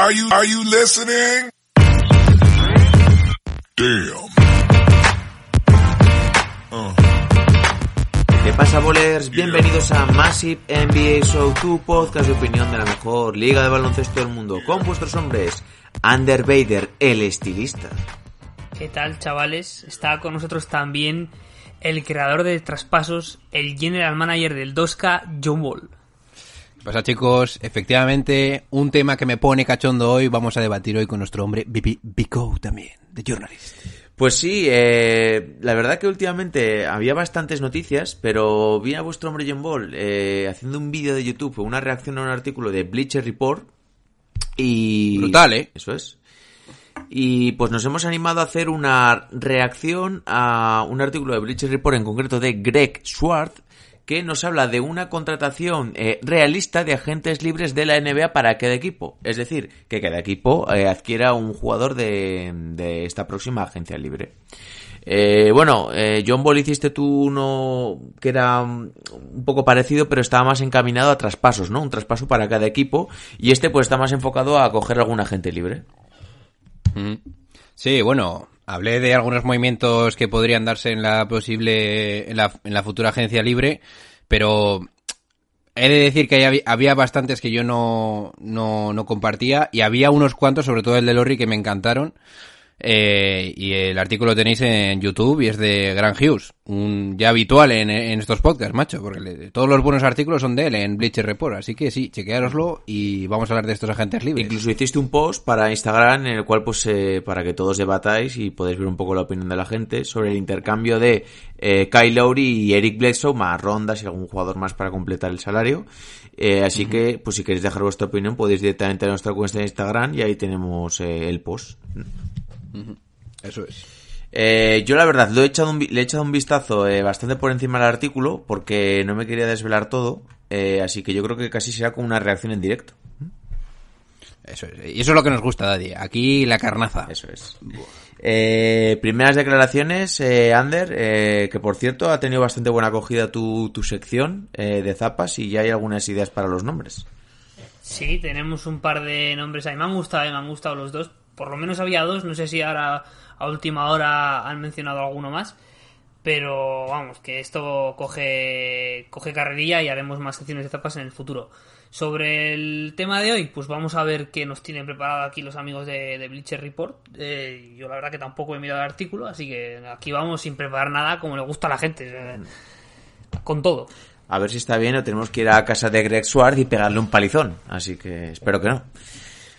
Are you, are you listening? Damn. ¿Qué pasa, bolers? Bienvenidos a Massive NBA Show, tu podcast de opinión de la mejor liga de baloncesto del mundo, con vuestros hombres, Ander Bader, el estilista. ¿Qué tal, chavales? Está con nosotros también el creador de traspasos, el general manager del 2K, John Wall. ¿Qué pasa, chicos? Efectivamente, un tema que me pone cachondo hoy, vamos a debatir hoy con nuestro hombre Bico también, de Journalist. Pues sí, eh, la verdad que últimamente había bastantes noticias, pero vi a vuestro hombre John Ball eh, haciendo un vídeo de YouTube, una reacción a un artículo de Bleacher Report y... Brutal, ¿eh? Eso es. Y pues nos hemos animado a hacer una reacción a un artículo de Bleacher Report, en concreto de Greg Schwartz, que nos habla de una contratación eh, realista de agentes libres de la NBA para cada equipo. Es decir, que cada equipo eh, adquiera un jugador de, de esta próxima agencia libre. Eh, bueno, eh, John Ball hiciste tú uno que era mm, un poco parecido, pero estaba más encaminado a traspasos, ¿no? Un traspaso para cada equipo. Y este pues está más enfocado a coger algún agente libre. Sí, bueno, hablé de algunos movimientos que podrían darse en la posible, en la, en la futura agencia libre, pero he de decir que había, había bastantes que yo no, no, no compartía y había unos cuantos, sobre todo el de Lorry, que me encantaron. Eh, y el artículo lo tenéis en YouTube y es de Grant Hughes, un ya habitual en, en estos podcasts, macho, porque le- todos los buenos artículos son de él en Bleacher Report, así que sí, chequeároslo y vamos a hablar de estos agentes libres. Incluso hiciste un post para Instagram en el cual, pues, eh, para que todos debatáis y podéis ver un poco la opinión de la gente sobre el intercambio de eh, Kyle Lowry y Eric Bledsoe, más rondas y algún jugador más para completar el salario. Eh, así que, pues, si queréis dejar vuestra opinión, podéis directamente a nuestra cuenta de Instagram y ahí tenemos eh, el post. Eso es. Eh, yo la verdad lo he echado un le he echado un vistazo eh, bastante por encima del artículo porque no me quería desvelar todo, eh, así que yo creo que casi será como una reacción en directo. Eso es. Y eso es lo que nos gusta, Daddy. Aquí la carnaza. Eso es. Eh, primeras declaraciones, eh, Ander, eh, que por cierto ha tenido bastante buena acogida tu, tu sección eh, de zapas y ya hay algunas ideas para los nombres. Sí, tenemos un par de nombres ahí. Me han gustado, eh, me han gustado los dos. Por lo menos había dos, no sé si ahora a última hora han mencionado alguno más. Pero vamos, que esto coge, coge carrerilla y haremos más secciones de zapas en el futuro. Sobre el tema de hoy, pues vamos a ver qué nos tienen preparado aquí los amigos de, Bleacher Report. Eh, yo la verdad que tampoco he mirado el artículo, así que aquí vamos sin preparar nada como le gusta a la gente. con todo. A ver si está bien o tenemos que ir a casa de Greg Swartz y pegarle un palizón. Así que espero que no.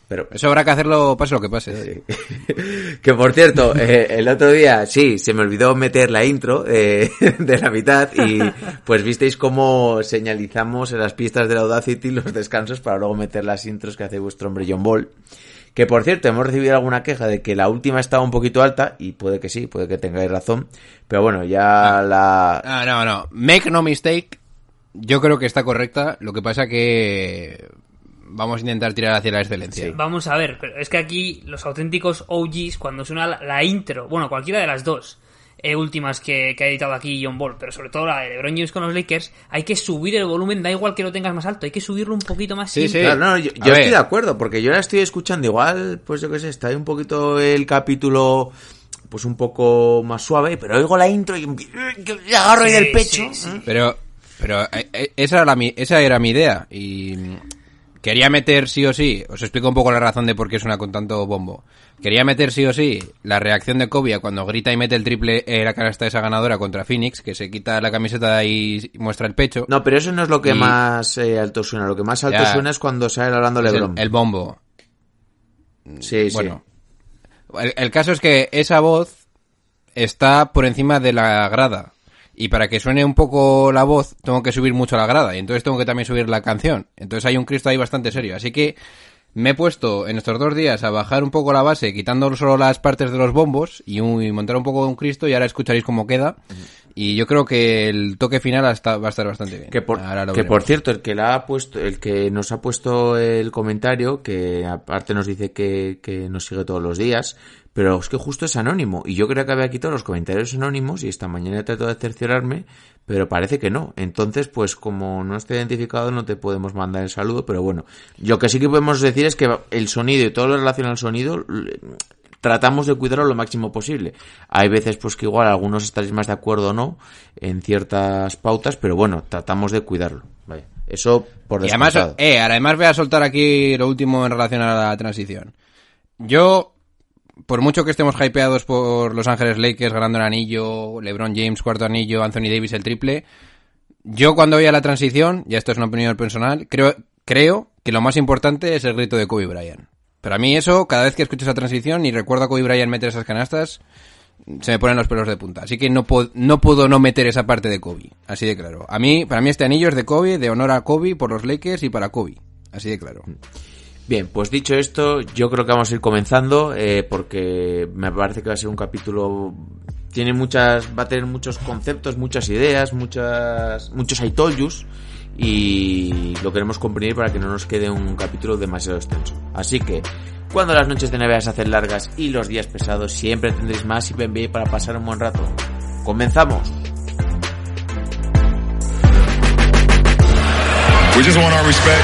Pero Eso habrá que hacerlo, pase lo que pase. Que por cierto, eh, el otro día, sí, se me olvidó meter la intro eh, de la mitad y pues visteis cómo señalizamos en las pistas de la Audacity los descansos para luego meter las intros que hace vuestro hombre John Ball. Que por cierto, hemos recibido alguna queja de que la última estaba un poquito alta y puede que sí, puede que tengáis razón. Pero bueno, ya la... Ah, no, no. Make no mistake. Yo creo que está correcta. Lo que pasa que vamos a intentar tirar hacia la excelencia. Vamos a ver, pero es que aquí los auténticos OGs, cuando suena la, la intro, bueno, cualquiera de las dos eh, últimas que, que ha editado aquí John Ball, pero sobre todo la de LeBron James con los Lakers, hay que subir el volumen, da igual que lo tengas más alto, hay que subirlo un poquito más. Sí, siempre. sí. Claro, no, yo, estoy ver. de acuerdo, porque yo la estoy escuchando igual, pues yo qué sé, está ahí un poquito el capítulo, pues un poco más suave, pero oigo la intro y y agarro ahí Sí, del pecho. sí, sí. Pero, pero eh, eh, esa, era la mi- esa era mi idea. Y quería meter sí o sí. Os explico un poco la razón de por qué suena con tanto bombo. Quería meter sí o sí la reacción de Kobe a cuando grita y mete el triple en la canasta de esa ganadora contra Phoenix, que se quita la camiseta y muestra el pecho. No, pero eso no es lo que Y- más eh, alto suena. Lo que más alto Ya. suena es cuando sale hablando Es el, Lebron. el bombo. sí, sí. Bueno, el, el caso es que esa voz está por encima de la grada. Y para que suene un poco la voz, tengo que subir mucho la grada. Y entonces tengo que también subir la canción. Entonces hay un Cristo ahí bastante serio. Así que me he puesto en estos dos días a bajar un poco la base, quitando solo las partes de los bombos y, un- montar un poco un Cristo. Y ahora escucharéis cómo queda. Y yo creo que el toque final hasta- va a estar bastante bien. Que por, Ahora lo que por cierto, el que la ha puesto, el que nos ha puesto el comentario, que aparte nos dice que, que nos sigue todos los días, pero pero es que justo es anónimo. Y yo creo que había quitado los comentarios anónimos y esta mañana he tratado de cerciorarme, pero parece que no. Entonces, pues como no está identificado, no te podemos mandar el saludo, pero bueno, lo que sí que podemos decir es que el sonido y todo lo relacionado al sonido tratamos de cuidarlo lo máximo posible. Hay veces pues que igual algunos estaréis más de acuerdo o no en ciertas pautas, pero bueno, tratamos de cuidarlo. Vaya. Eso por Y además, eh, además voy a soltar aquí lo último en relación a la transición. Yo, por mucho que estemos hypeados por Los Ángeles Lakers ganando el anillo, LeBron James cuarto anillo, Anthony Davis el triple, yo cuando veía la transición, ya esto es una opinión personal, creo, creo que lo más importante es el grito de Kobe Bryant. Pero a mí eso, cada vez que escucho esa transición y recuerdo a Kobe Bryant meter esas canastas, se me ponen los pelos de punta. Así que no, no puedo no meter esa parte de Kobe. Así de claro. A mí, para mí este anillo es de Kobe, de honor a Kobe por los Lakers y para Kobe. Así de claro. Bien, pues dicho esto, yo creo que vamos a ir comenzando eh, porque me parece que va a ser un capítulo tiene muchas va a tener muchos conceptos, muchas ideas, muchas muchos I told yous y lo queremos comprimir para que no nos quede un capítulo demasiado extenso. Así que cuando las noches de NBA se hacen largas y los días pesados, siempre tendréis más IPNB para pasar un buen rato. ¡Comenzamos! We just want our respect.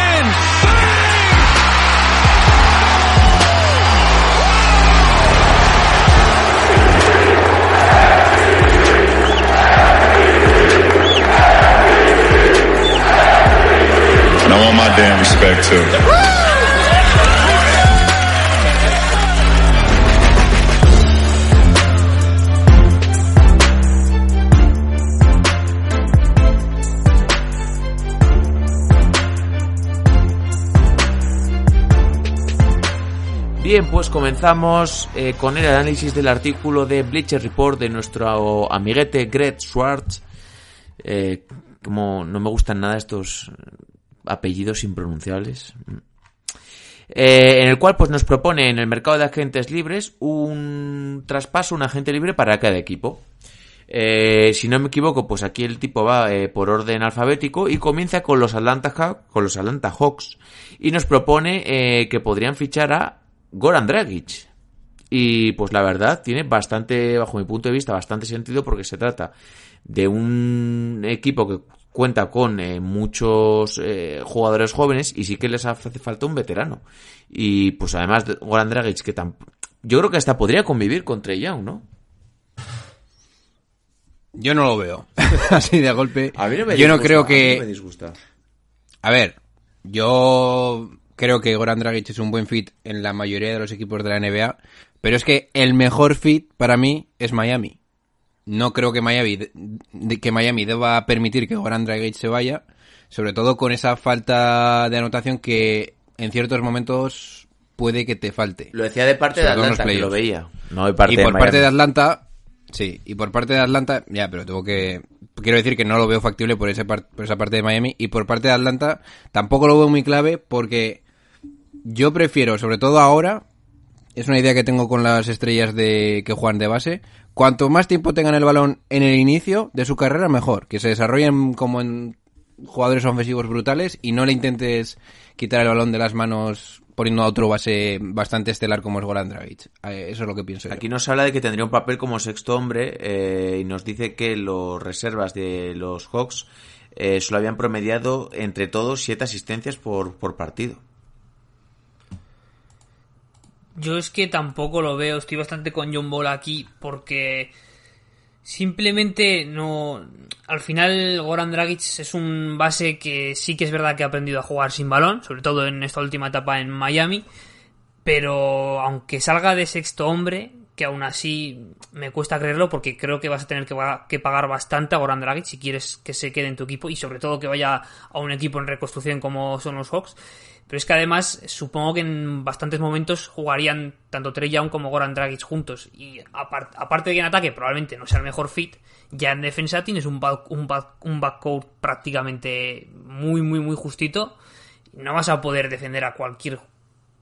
And I want my damn respect too. Bien, pues comenzamos eh, con el análisis del artículo de Bleacher Report de nuestro amiguete Greg Schwartz. Eh, como no me gustan nada estos apellidos impronunciables. Eh, en el cual pues nos propone en el mercado de agentes libres un traspaso, un agente libre para cada equipo. Eh, si no me equivoco, pues aquí el tipo va eh, por orden alfabético y comienza con los Atlanta, con los Atlanta Hawks y nos propone que podrían fichar a Goran Dragic. Y pues la verdad tiene bastante, bajo mi punto de vista, bastante sentido porque se trata de un equipo que cuenta con eh, muchos eh, jugadores jóvenes y sí que les hace falta un veterano. Y pues además de Goran Dragic que tam- yo creo que hasta podría convivir con Trey Young, ¿no? Yo no lo veo. Así de golpe. A mí no me yo no disgusta, creo a mí que... no me disgusta. A ver, yo creo que Goran Dragic es un buen fit en la mayoría de los equipos de la NBA, pero es que el mejor fit para mí es Miami. No creo que Miami, que Miami deba permitir que Goran Dragic se vaya, sobre todo con esa falta de anotación que en ciertos momentos puede que te falte. Lo decía de parte de Atlanta, que lo veía. No de parte y por de parte de Atlanta, sí, y por parte de Atlanta, ya, pero tengo que quiero decir que no lo veo factible por ese par- por esa parte de Miami y por parte de Atlanta tampoco lo veo muy clave porque yo prefiero, sobre todo ahora, es una idea que tengo con las estrellas de que juegan de base, cuanto más tiempo tengan el balón en el inicio de su carrera mejor, que se desarrollen como en jugadores ofensivos brutales y no le intentes quitar el balón de las manos poniendo a otro base bastante estelar como es Goran Dragic. Eh, Eso es lo que pienso. Aquí nos habla de que tendría un papel como sexto hombre eh, y nos dice que los reservas de los Hawks eh, solo habían promediado entre todos siete asistencias por, por partido. Yo es que tampoco lo veo, estoy bastante con John Ball aquí porque simplemente no... Al final Goran Dragic es un base que sí que es verdad que ha aprendido a jugar sin balón, sobre todo en esta última etapa en Miami, pero aunque salga de sexto hombre, que aún así me cuesta creerlo porque creo que vas a tener que pagar bastante a Goran Dragic si quieres que se quede en tu equipo y sobre todo que vaya a un equipo en reconstrucción como son los Hawks. Pero es que además supongo que en bastantes momentos jugarían tanto Trey Young como Goran Dragic juntos y apar- aparte de que en ataque probablemente no sea el mejor fit, ya en defensa tienes un, back- un, back- un backcourt prácticamente muy muy muy justito. No vas a poder defender a cualquier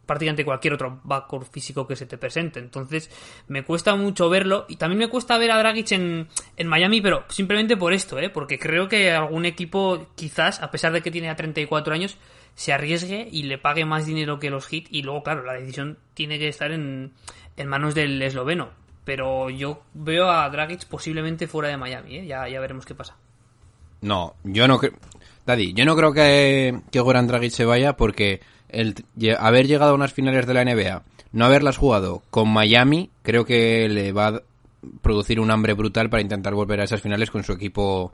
prácticamente cualquier otro backcourt físico que se te presente. Entonces, me cuesta mucho verlo. Y también me cuesta ver a Dragic en, en Miami, pero simplemente por esto, ¿eh? Porque creo que algún equipo, quizás, a pesar de que tiene ya 34 años, se arriesgue y le pague más dinero que los Heat. Y luego, claro, la decisión tiene que estar en, manos del esloveno. Pero yo veo a Dragic posiblemente fuera de Miami, ¿eh? Ya, ya veremos qué pasa. No, yo no creo. Daddy, yo no creo que, que Goran Dragic se vaya porque haber llegado a unas finales de la NBA, no haberlas jugado con Miami, creo que le va a producir un hambre brutal para intentar volver a esas finales con su equipo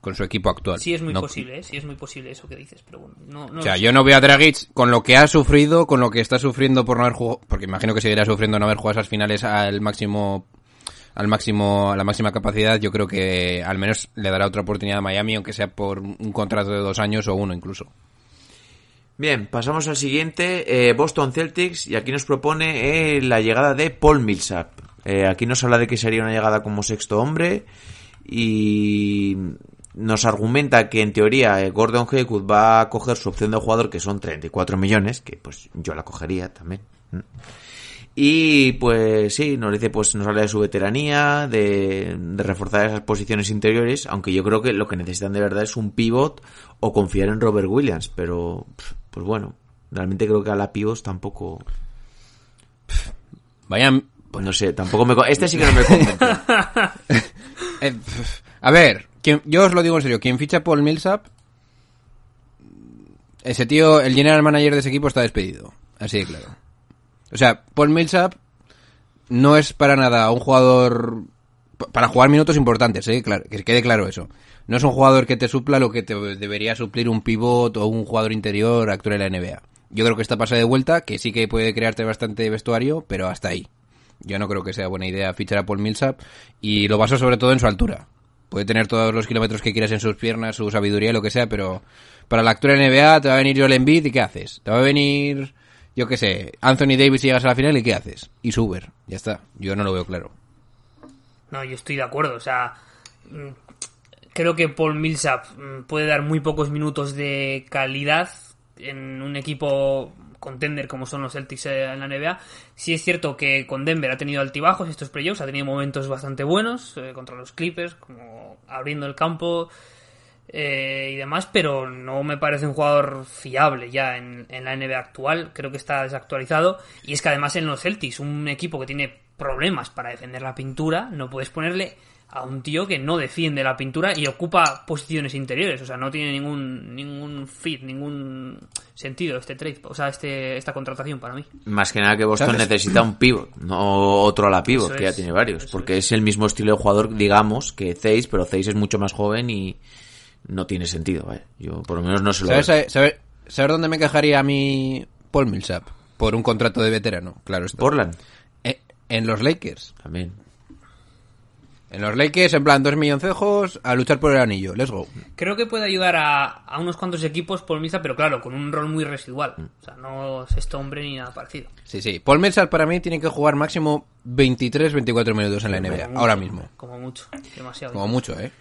con su equipo actual. Sí es muy No- posible, ¿eh? Sí es muy posible eso que dices, pero bueno, no, no O sea, yo no veo a Dragic con lo que ha sufrido, con lo que está sufriendo por no haber jugado, porque imagino que seguirá sufriendo no haber jugado esas finales al máximo, al máximo, a la máxima capacidad. Yo creo que al menos le dará otra oportunidad a Miami, aunque sea por un contrato de dos años o uno incluso. Bien, pasamos al siguiente, eh, Boston Celtics, y aquí nos propone eh, la llegada de Paul Millsap. Eh, aquí nos habla de que sería una llegada como sexto hombre y nos argumenta que en teoría eh, Gordon Hayward va a coger su opción de jugador que son 34 millones, que pues yo la cogería también. Y pues sí, nos dice, pues nos habla de su veteranía, de, de reforzar esas posiciones interiores, aunque yo creo que lo que necesitan de verdad es un pivot o confiar en Robert Williams, pero pues bueno, realmente creo que a la pivots tampoco, Vayan, pues no sé, tampoco me, este sí que no me convence. eh, a ver, yo os lo digo en serio, quien ficha Paul Millsap, ese tío, el general manager de ese equipo está despedido, así de claro. O sea, Paul Millsap no es para nada un jugador pa- para jugar minutos importantes, ¿eh? Claro, que quede claro eso. No es un jugador que te supla lo que te debería suplir un pivot o un jugador interior actual en la NBA. Yo creo que está pasada de vuelta, que sí que puede crearte bastante vestuario, pero hasta ahí. Yo no creo que sea buena idea fichar a Paul Millsap y lo baso sobre todo en su altura. Puede tener todos los kilómetros que quieras en sus piernas, su sabiduría, lo que sea, pero para la actual NBA te va a venir Joel Embiid y ¿qué haces? Te va a venir, yo qué sé, Anthony Davis y llegas a la final y ¿qué haces? Y Suber, ya está. Yo no lo veo claro. No, yo estoy de acuerdo. O sea, mm, creo que Paul Millsap mm, puede dar muy pocos minutos de calidad en un equipo contender como son los Celtics en la NBA. Sí es cierto que con Denver ha tenido altibajos estos playoffs, ha tenido momentos bastante buenos eh, contra los Clippers, como abriendo el campo eh, y demás, pero no me parece un jugador fiable ya en, en la NBA actual. Creo que está desactualizado. Y es que además en los Celtics, un equipo que tiene problemas para defender la pintura, no puedes ponerle a un tío que no defiende la pintura y ocupa posiciones interiores. O sea, no tiene ningún, ningún fit, ningún sentido este trade, o sea, este, esta contratación para mí. Más que nada que Boston ¿Sabes? necesita un pivot, no otro a la pivot, Eso que ya tiene varios, eso porque es. el mismo estilo de jugador, digamos, que Zeiss, pero Zeiss es mucho más joven y no tiene sentido, vaya. Yo por lo menos no se lo ¿Sabes, saber dónde me quejaría a mí Paul Millsap? Por un contrato de veterano, claro está. Portland Eh, en los Lakers. también. En los Lakers, en plan, dos milloncejos a luchar por el anillo. Let's go. Creo que puede ayudar a, a unos cuantos equipos por Millsap, pero claro, con un rol muy residual. O sea, no es este hombre ni nada parecido. Sí, sí. Paul Millsap para mí tiene que jugar máximo 23-24 minutos en la NBA. Ahora mismo. Como mucho. Demasiado. Como mucho, ¿eh?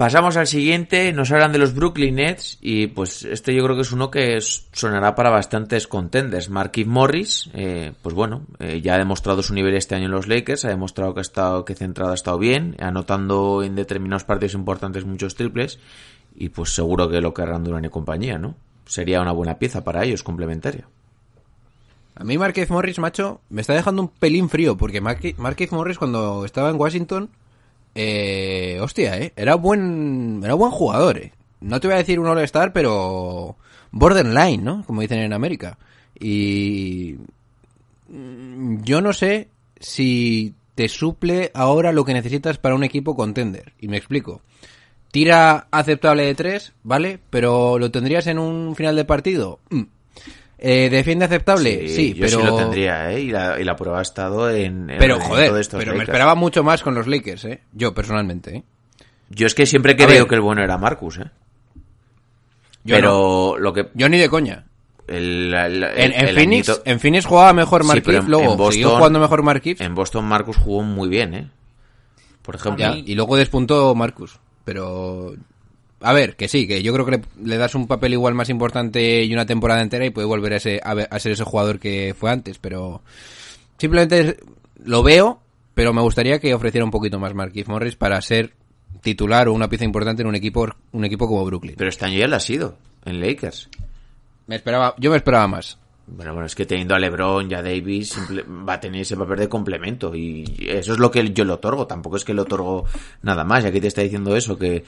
Pasamos al siguiente, nos hablan de los Brooklyn Nets y pues este yo creo que es uno que sonará para bastantes contenders. Marquis Morris, eh, pues bueno, eh, ya ha demostrado su nivel este año en los Lakers, ha demostrado que ha estado, que centrado ha estado bien, anotando en determinados partidos importantes muchos triples y pues seguro que lo querrán Durant y compañía, ¿no? Sería una buena pieza para ellos, complementaria. A mí Marquez Morris, macho, me está dejando un pelín frío, porque Marque- Marquez Morris cuando estaba en Washington, eh, hostia, eh, era buen, era buen jugador, eh. No te voy a decir un All-Star, pero borderline, ¿no? Como dicen en América. Y mm, yo no sé si te suple ahora lo que necesitas para un equipo contender. Y me explico. Tira aceptable de tres, ¿vale? Pero lo tendrías en un final de partido. Mm. Eh, ¿Defiende aceptable? Sí, yo pero... sí lo tendría, ¿eh? Y la, y la prueba ha estado en... en Pero el joder, de estos pero me esperaba mucho más con los Lakers, ¿eh? Yo personalmente, ¿eh? Yo es que siempre he A creído ver. que el bueno era Marcus, ¿eh? Yo pero lo que... Yo ni de coña. El, el- En, en el Phoenix, añito- en Phoenix jugaba mejor Sí, pero en- luego en Boston- siguió jugando mejor Markif. En Boston Marcus jugó muy bien, ¿eh? Por ejemplo. Ya, y luego despuntó Marcus. Pero. A ver, que sí, que yo creo que le, le das un papel igual más importante y una temporada entera y puede volver a, ese, a, a ser ese jugador que fue antes. Pero. Simplemente lo veo, pero me gustaría que ofreciera un poquito más Marquis Morris para ser titular o una pieza importante en un equipo, un equipo como Brooklyn. Pero este año ya lo ha sido, en Lakers. Me esperaba, yo me esperaba más. Bueno, bueno, es que teniendo a LeBron y a Davis simple- va a tener ese papel de complemento y eso es lo que yo le otorgo, tampoco es que le otorgo nada más, y aquí te está diciendo eso, que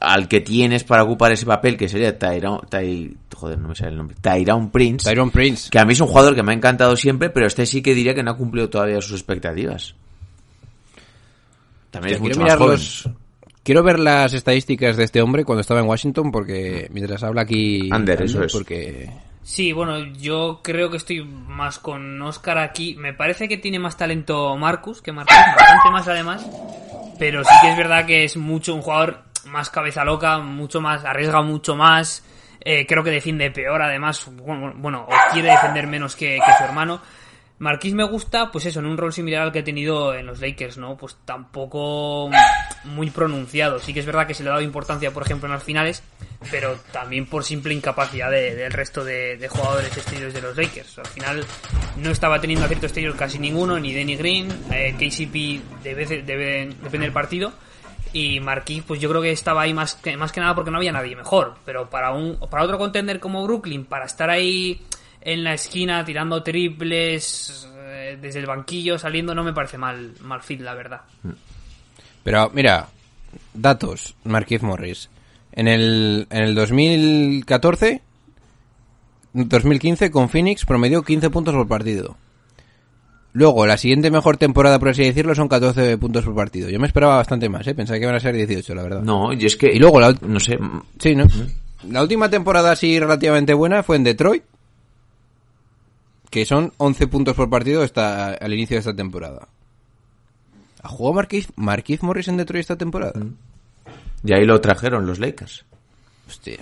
al que tienes para ocupar ese papel, que sería Tyron, Ty, joder, no me sale el nombre, Tyron Prince, Tyron Prince. que a mí es un jugador que me ha encantado siempre, pero este sí que diría que no ha cumplido todavía sus expectativas. También es mucho más joven. los- Quiero ver las estadísticas de este hombre cuando estaba en Washington porque mientras habla aquí Ander, eso es. porque Sí, bueno, yo creo que estoy más con Oscar aquí. Me parece que tiene más talento Marcus que Marcus, bastante más además. Pero sí que es verdad que es mucho un jugador más cabeza loca, mucho más, arriesga mucho más. eh, creo que defiende peor, además, bueno, bueno, o quiere defender menos que, que su hermano. Marquis me gusta, pues eso, en un rol similar al que ha tenido en los Lakers, ¿no? Pues tampoco muy pronunciado. Sí que es verdad que se le ha dado importancia, por ejemplo, en las finales, pero también por simple incapacidad de- del resto de, de jugadores exteriores de los Lakers. Al final no estaba teniendo acierto exterior casi ninguno, ni Danny Green, eh, KCP debe, debe, depende del partido. Y Marquis, pues yo creo que estaba ahí más que, más que nada porque no había nadie mejor. Pero para un para otro contender como Brooklyn, para estar ahí en la esquina tirando triples eh, desde el banquillo saliendo, no me parece mal, mal fit, la verdad. Pero mira, datos, Marquise Morris. En el, en el 2014, 2015 con Phoenix promedió 15 puntos por partido. Luego, la siguiente mejor temporada, por así decirlo, son 14 puntos por partido. Yo me esperaba bastante más, ¿eh? Pensaba que iban a ser 18, la verdad. No, y es que... Y luego la No sé, Sí, ¿no? La última temporada así relativamente buena fue en Detroit, que son 11 puntos por partido hasta al inicio de esta temporada. ¿Ha jugado Marquise, Marquise Morris en Detroit esta temporada? y ahí lo trajeron los Lakers. Hostia.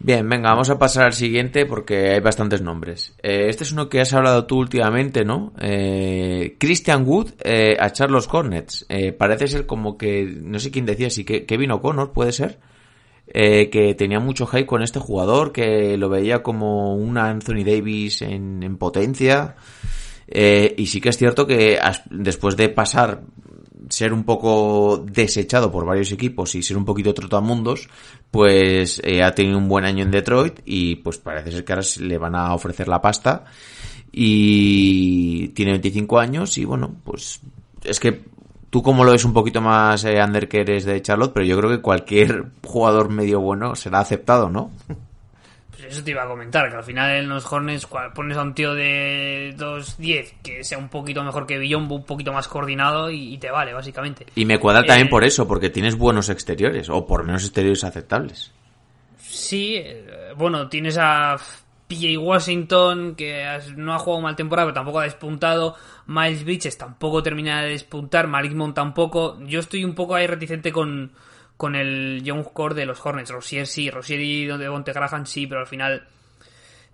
Bien, venga, vamos a pasar al siguiente porque hay bastantes nombres. Eh, este es uno que has hablado tú últimamente, ¿no? Eh, Christian Wood eh, a Charles Hornets. Eh, parece ser como que, no sé quién decía, sí que Kevin O'Connor, puede ser. Eh, que tenía mucho hype con este jugador, que lo veía como un Anthony Davis en, en potencia. Eh, y sí que es cierto que después de pasar ser un poco desechado por varios equipos y ser un poquito trotamundos, pues eh, ha tenido un buen año en Detroit y pues parece ser que ahora le van a ofrecer la pasta y tiene 25 años y bueno, pues es que tú como lo ves un poquito más eh, under que eres de Charlotte, pero yo creo que cualquier jugador medio bueno será aceptado, ¿no? Pues eso te iba a comentar, que al final en los Hornets pones a un tío de 2'10 que sea un poquito mejor que Billombo, un poquito más coordinado y, y te vale, básicamente. Y me cuadra también Eh, por eso, porque tienes buenos exteriores, o por menos exteriores aceptables. Sí, eh, bueno, tienes a PJ Washington, que no ha jugado mal temporada, pero tampoco ha despuntado. Miles Bridges tampoco termina de despuntar. Malik Monk tampoco. Yo estoy un poco ahí reticente con, con el Young Core de los Hornets. Rosier sí, Rosier y Devonte Graham sí, pero al final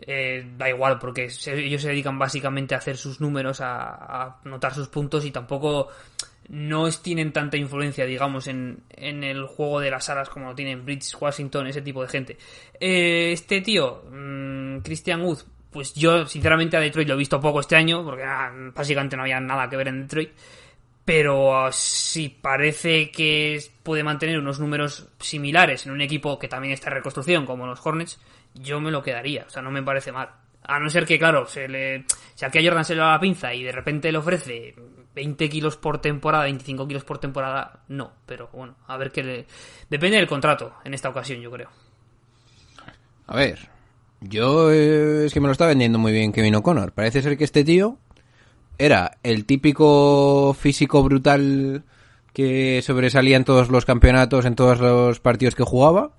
eh, da igual, porque se- ellos se dedican básicamente a hacer sus números, a, a sus puntos y tampoco no tienen tanta influencia, digamos, en, en el juego de las alas como lo tienen Bridges, Washington, ese tipo de gente. Eh, este tío, mm, Christian Wood, pues yo sinceramente a Detroit lo he visto poco este año, porque ah, básicamente no había nada que ver en Detroit. Pero ah, si parece que puede mantener unos números similares en un equipo que también está en reconstrucción, como los Hornets, yo me lo quedaría. O sea, no me parece mal. A no ser que, claro, se le, si aquí a Jordan se le da la pinza y de repente le ofrece 20 kilos por temporada, 25 kilos por temporada, no. Pero bueno, a ver qué le... Depende del contrato en esta ocasión, yo creo. A ver, yo eh, es que me lo está vendiendo muy bien Kevin O'Connor. Parece ser que este tío era el típico físico brutal que sobresalía en todos los campeonatos, en todos los partidos que jugaba,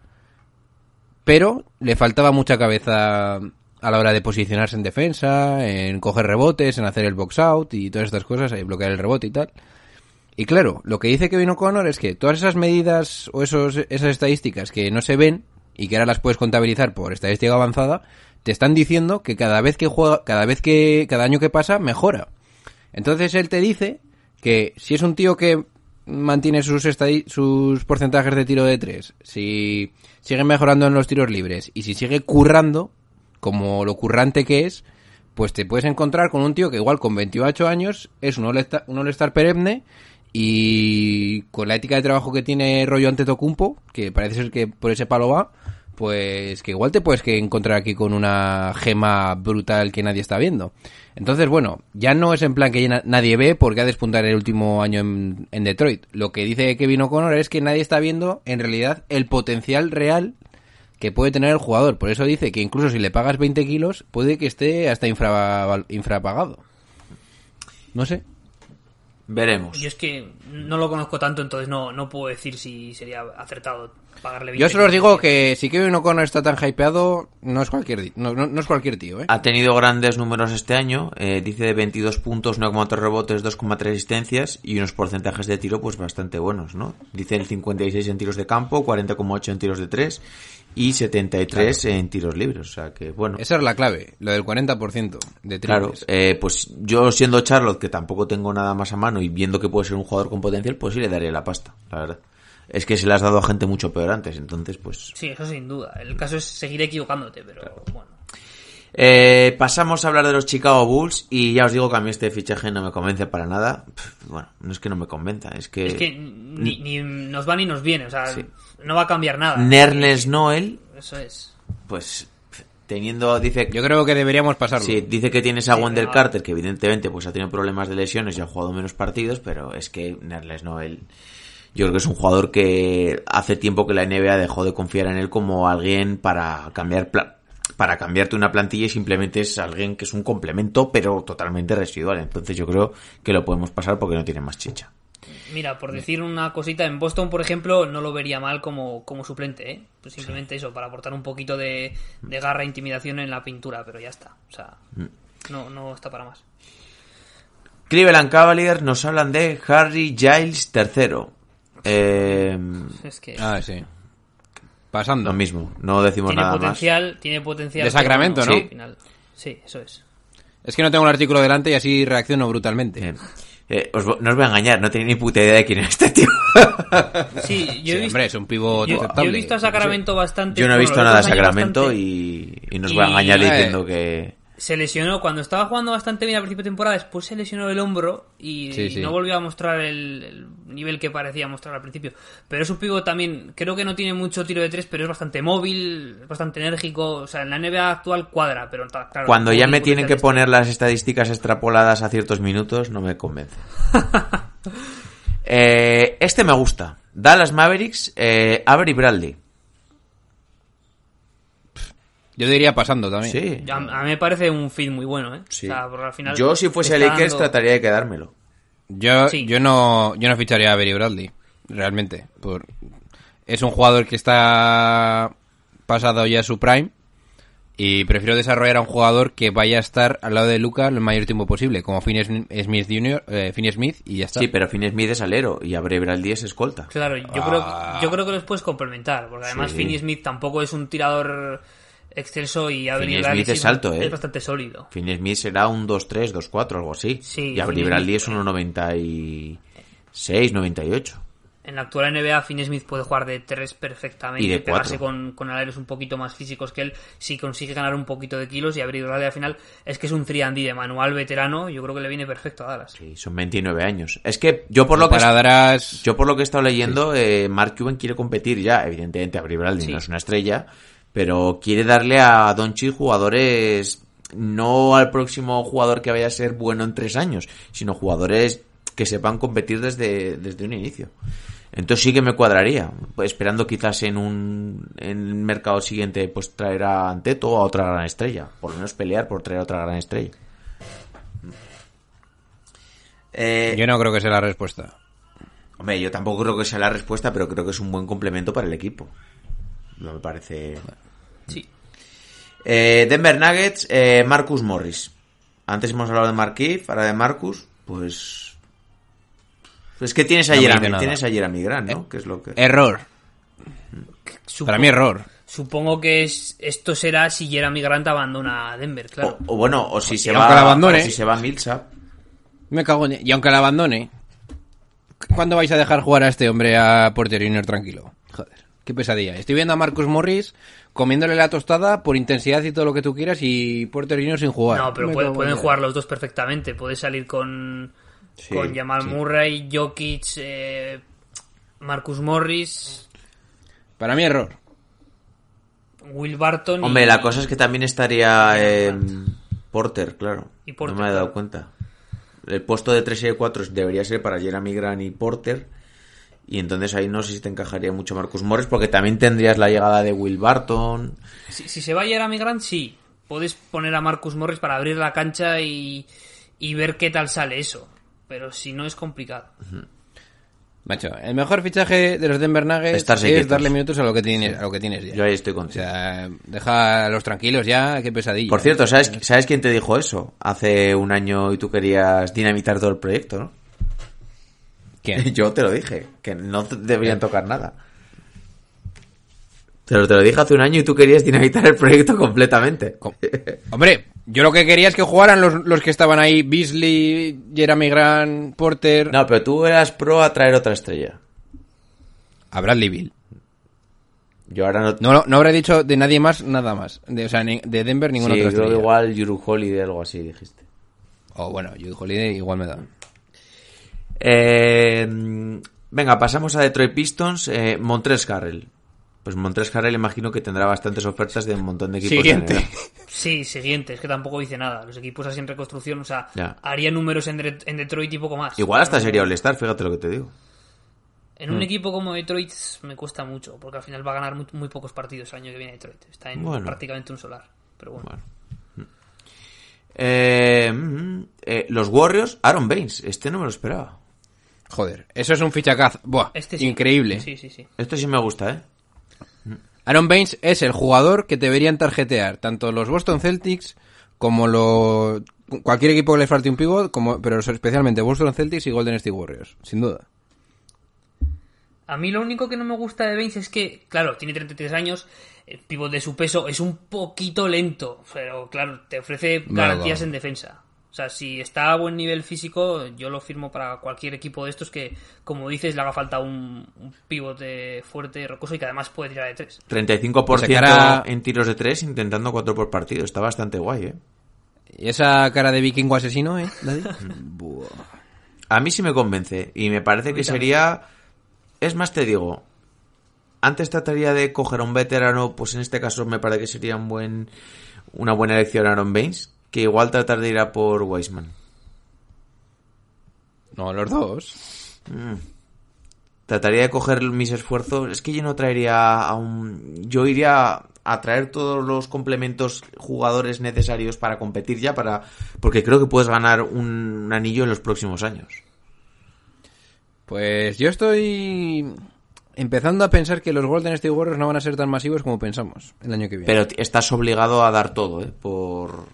pero le faltaba mucha cabeza a la hora de posicionarse en defensa, en coger rebotes, en hacer el box out y todas estas cosas, y bloquear el rebote y tal. Y claro, lo que dice Kevin O'Connor es que todas esas medidas o esos, esas estadísticas que no se ven y que ahora las puedes contabilizar por estadística avanzada, te están diciendo que cada vez que juega, cada vez que, cada año que pasa, mejora. Entonces él te dice que si es un tío que mantiene sus, sus porcentajes de tiro de tres, si sigue mejorando en los tiros libres y si sigue currando, como lo currante que es, pues te puedes encontrar con un tío que igual con 28 años es un all-star, all-star perenne y con la ética de trabajo que tiene rollo ante Tocumpo, que parece ser que por ese palo va, pues que igual te puedes que encontrar aquí con una gema brutal que nadie está viendo. Entonces, bueno, ya no es en plan que nadie ve porque ha despuntado el último año en, en Detroit. Lo que dice Kevin O'Connor es que nadie está viendo en realidad el potencial real que puede tener el jugador. Por eso dice que incluso si le pagas 20 kilos, puede que esté hasta infra, infrapagado. No sé. Veremos. Yo es que no lo conozco tanto, entonces no, no puedo decir si sería acertado pagarle 20 Yo solo os digo que si Kevin O'Connor está tan hypeado, no es cualquier, no, no- no es cualquier tío, ¿eh? Ha tenido grandes números este año, eh, dice de 22 puntos, 9,3 rebotes, 2,3 asistencias y unos porcentajes de tiro pues bastante buenos, ¿no? Dice el 56 en tiros de campo, 40,8 en tiros de 3 y 73 en tiros libres, o sea que bueno. Esa es la clave, lo del 40% de Claro, triples. eh, pues yo siendo Charlotte, que tampoco tengo nada más a mano y viendo que puede ser un jugador con potencial, pues sí le daría la pasta, la verdad. Es que se le has dado a gente mucho peor antes, entonces pues... Sí, eso sin duda. El caso es seguir equivocándote, pero bueno. Eh, pasamos a hablar de los Chicago Bulls y ya os digo que a mí este fichaje no me convence para nada. Pff, Bueno, no es que no me convenza, es que... Es que ni, ni nos va ni nos viene, o sea, no va a cambiar nada. Nerles Noel, Eso es. pues teniendo, dice... Yo creo que deberíamos pasarlo. Sí, dice que tienes a Sí, Wendell Carter, que evidentemente pues ha tenido problemas de lesiones y ha jugado menos partidos, pero es que Nerles Noel... Yo creo que es un jugador que hace tiempo que la NBA dejó de confiar en él como alguien para cambiar para cambiarte una plantilla y simplemente es alguien que es un complemento pero totalmente residual. Entonces yo creo que lo podemos pasar porque no tiene más chicha. Mira, por decir una cosita, en Boston, por ejemplo, no lo vería mal como, como suplente, ¿eh? Pues simplemente eso, para aportar un poquito de, de garra e intimidación en la pintura, pero ya está. O sea, Mm. no, no está para más. Cleveland Cavaliers nos hablan de Harry Giles III. Eh, Es que Ah, sí. Pasando. lo mismo, no decimos tiene nada potencial, tiene potencial. De Sacramento, bueno, ¿no? al final- Sí, eso es. Es que no tengo el artículo delante y así reacciono brutalmente. más. Eh, os no os voy a engañar, no tenía ni puta idea de quién era este tío. Sí, yo Sí, he visto, hombre, es un pivot yo- yo he visto a Sacramento bastante. Yo no he visto nada de Sacramento y, y no os voy a engañar Eh. diciendo que... se lesionó cuando estaba jugando bastante bien al principio de temporada, después se lesionó el hombro y Sí, sí. no volvió a mostrar el, el nivel que parecía mostrar al principio. Pero es un pivo también, creo que no tiene mucho tiro de tres, pero es bastante móvil, bastante enérgico. O sea, en la NBA actual cuadra, pero claro. Cuando ya me tienen que poner las estadísticas extrapoladas a ciertos minutos, no me convence. Eh, este me gusta. Dallas Mavericks, eh, Avery Bradley. Yo diría pasando también. Sí. A, a mí me parece un fit muy bueno, ¿eh? sí. O sea, porque al final Yo si fuese Lakers dando- trataría de quedármelo. Yo, Sí. yo no, yo no ficharía a Avery Bradley, realmente. Por, es un jugador que está pasado ya su prime y prefiero desarrollar a un jugador que vaya a estar al lado de Luca el mayor tiempo posible, como Finney Smith Jr., eh, Finney Smith y ya está. Sí, pero Finney Smith es alero y Avery Bradley es escolta. Claro, yo, Ah. creo, yo creo que los puedes complementar, porque además Sí. Finney Smith tampoco es un tirador excelso y Bradley Smith es sí alto, ¿eh? es bastante sólido. Finney Smith será un 2-3, 2-4, algo así. Sí, y Bradley Smith, es 1,96, 98. En la actual NBA, Finney Smith puede jugar de tres perfectamente Y de pegarse cuatro. con, con aleros un poquito más físicos que él si consigue ganar un poquito de kilos y Avery Bradley al final es que es un triandí de manual veterano, yo creo que le viene perfecto a Dallas. Sí, son 29 años. Es que yo por lo que... Paradas- Yo por lo que he estado leyendo, eh, Mark Cuban quiere competir ya. Evidentemente, Avery Bradley Sí. no es una estrella, pero quiere darle a Doncic jugadores no al próximo jugador que vaya a ser bueno en tres años, sino jugadores que sepan competir desde, desde un inicio. Entonces sí que me cuadraría, esperando quizás en un en el mercado siguiente pues traer a Anteto o a otra gran estrella, por lo menos pelear por traer a otra gran estrella. Eh, Yo no creo que sea la respuesta. Hombre, yo tampoco creo que sea la respuesta, pero creo que es un buen complemento para el equipo. No me parece. Sí. Eh, Denver Nuggets, eh, Marcus Morris. Antes hemos hablado de Marquise, ahora de Marcus, pues... Es que tienes a No Jeremy, nada. tienes a Jeremy Grant, ¿no? Que es lo que... Error. Para mí error. Supongo que es, esto será si Jeremy Grant abandona Denver, claro. O, o bueno, o si se va, la abandone. o si se va Millsap. Me cago en... Y aunque la abandone, ¿cuándo vais a dejar jugar a este hombre a Porter Junior tranquilo? Joder, qué pesadilla. Estoy viendo a Marcus Morris comiéndole la tostada por intensidad y todo lo que tú quieras y Porter Junior sin jugar. No, pero puede- pueden jugar los dos perfectamente. Puedes salir con, Sí, con Jamal sí. Murray, Jokic, eh, Marcus Morris, Para mí error. Will Barton. y- Hombre, la cosa es que también estaría eh, Porter, claro. Y Porter, no me he dado claro. cuenta. El puesto de 3 y de 4 debería ser para Jeremy Grant y Porter. Y entonces ahí no sé si te encajaría mucho Marcus Morris, porque también tendrías la llegada de Will Barton. Si, si se va Jeremy Grant, sí. Puedes poner a Marcus Morris para abrir la cancha y, y ver qué tal sale eso. Pero si no es complicado. Macho, el mejor fichaje de los Denver Nuggets Estarse es quietos. darle minutos a lo que tienes, a lo que tienes ya. Yo ahí estoy O contigo. sea, deja a los tranquilos ya, qué pesadilla. Por cierto, ¿sabes, ¿sabes quién te dijo eso? Hace un año y tú querías dinamitar todo el proyecto, ¿no? ¿Quién? Yo te lo dije, que no deberían tocar nada. Pero te lo dije hace un año y tú querías dinamitar el proyecto completamente. Com- Hombre, yo lo que quería es que jugaran los, los que estaban ahí, Beasley, Jeremy Grant, Porter, No, pero tú eras pro a traer otra estrella. a Bradley Bill. Yo ahora no... No, no, no habré dicho de nadie más, nada más. De, o sea, ni- de Denver ninguna sí, otra estrella. igual Yuru Holiday, algo así dijiste. O bueno, Jude Holiday igual me da. Eh, venga, pasamos a Detroit Pistons. Eh, Montrezl Harrell. Pues Montrezl Harrell imagino que tendrá bastantes ofertas de un montón de equipos. Siguiente. Sí, siguiente, es que tampoco dice nada. Los equipos así en reconstrucción, o sea, Ya. haría números en, Detroit y poco más. Igual hasta sería All-Star, fíjate lo que te digo. En un equipo como Detroit me cuesta mucho, porque al final va a ganar muy, muy pocos partidos el año que viene Detroit. Está en Bueno. prácticamente un solar. Pero bueno. Bueno. Eh, mm, eh, los Warriors, Aaron Baines. Este no me lo esperaba. Joder, eso es un fichacazo. Buah, Este sí. increíble. Sí, sí, sí. Esto sí me gusta, ¿eh? Aaron Baines es el jugador que deberían tarjetear tanto los Boston Celtics como los cualquier equipo que le falte un pivot, como pero especialmente Boston Celtics y Golden State Warriors, sin duda. A mí lo único que no me gusta de Baines es que, claro, tiene 33 años, el pivot de su peso es un poquito lento, pero claro, te ofrece garantías Vale. en defensa. O sea, si está a buen nivel físico, yo lo firmo para cualquier equipo de estos que, como dices, le haga falta un, un pivote fuerte, rocoso y que además puede tirar de tres. 35% Esa cara- en tiros de 3, intentando 4 por partido. Está bastante guay, ¿eh? Y esa cara de vikingo asesino, ¿eh? Buah. A mí sí me convence. Y me parece que sería... Es más, te digo... Antes trataría de coger a un veterano, pues en este caso me parece que sería un buen, una buena elección Aaron Baines, que igual tratar de ir a por Weisman. No, los dos. Trataría de coger mis esfuerzos. Es que yo no traería a un. Yo iría a traer todos los complementos jugadores necesarios para competir ya, para. Porque creo que puedes ganar un anillo en los próximos años. Pues yo estoy empezando a pensar que los Golden State Warriors no van a ser tan masivos como pensamos el año que viene. Pero estás obligado a dar todo, ¿eh? Por,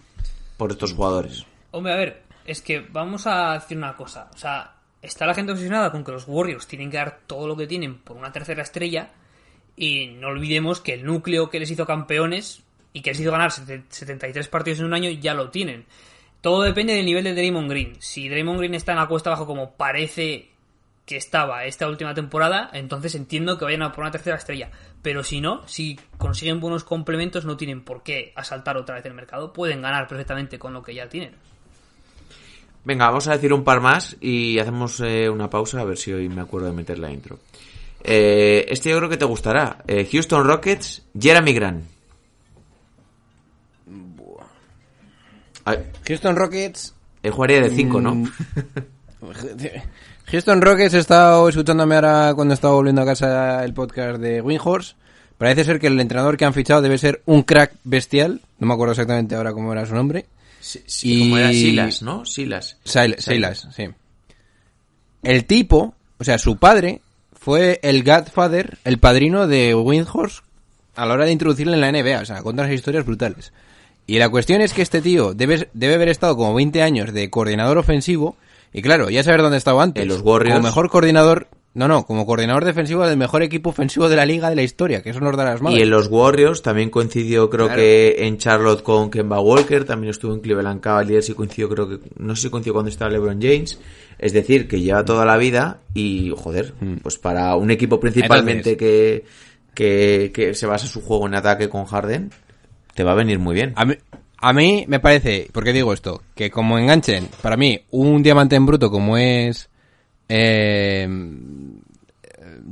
por estos jugadores. Hombre, a ver, es que vamos a decir una cosa. O sea, está la gente obsesionada con que los Warriors tienen que dar todo lo que tienen por una tercera estrella. Y no olvidemos que el núcleo que les hizo campeones y que les hizo ganar sete- 73 partidos en un año ya lo tienen. Todo depende del nivel de Draymond Green. Si Draymond Green está en la cuesta abajo como parece que estaba esta última temporada, entonces entiendo que vayan a por una tercera estrella. Pero si no, si consiguen buenos complementos, no tienen por qué asaltar otra vez el mercado. Pueden ganar perfectamente con lo que ya tienen. Venga, vamos a decir un par más y hacemos eh, una pausa a ver si hoy me acuerdo de meter la intro. Eh, este yo creo que te gustará. Eh, Houston Rockets, Jeremy Grant. Ay, Houston Rockets él jugaría de 5, ¿no? Houston Rockets he estado escuchándome ahora cuando estaba volviendo a casa el podcast de Windhorse. Parece ser que el entrenador que han fichado debe ser un crack bestial. No me acuerdo exactamente ahora cómo era su nombre. Sí, sí, como era Y- Silas, ¿no? Silas. Sil- Silas, sí. El tipo, o sea, su padre, fue el Godfather, el padrino de Windhorse a la hora de introducirle en la NBA. O sea, cuenta unas historias brutales. Y la cuestión es que este tío debe, debe haber estado como 20 años de coordinador ofensivo. Y claro, ya saber dónde estaba antes. En los Warriors. Como mejor coordinador. No, no, como coordinador defensivo del mejor equipo ofensivo de la liga de la historia, que eso nos da las manos. Y en los Warriors también coincidió, creo Claro. que en Charlotte con Kemba Walker, también estuvo en Cleveland Cavaliers y coincidió, creo que, no sé si coincidió cuando estaba LeBron James. Es decir, que lleva toda la vida y, joder, pues para un equipo principalmente que, que, que se basa su juego en ataque con Harden, te va a venir muy bien. A mí, a mí me parece, porque digo esto, que como enganchen, para mí, un diamante en bruto como es eh,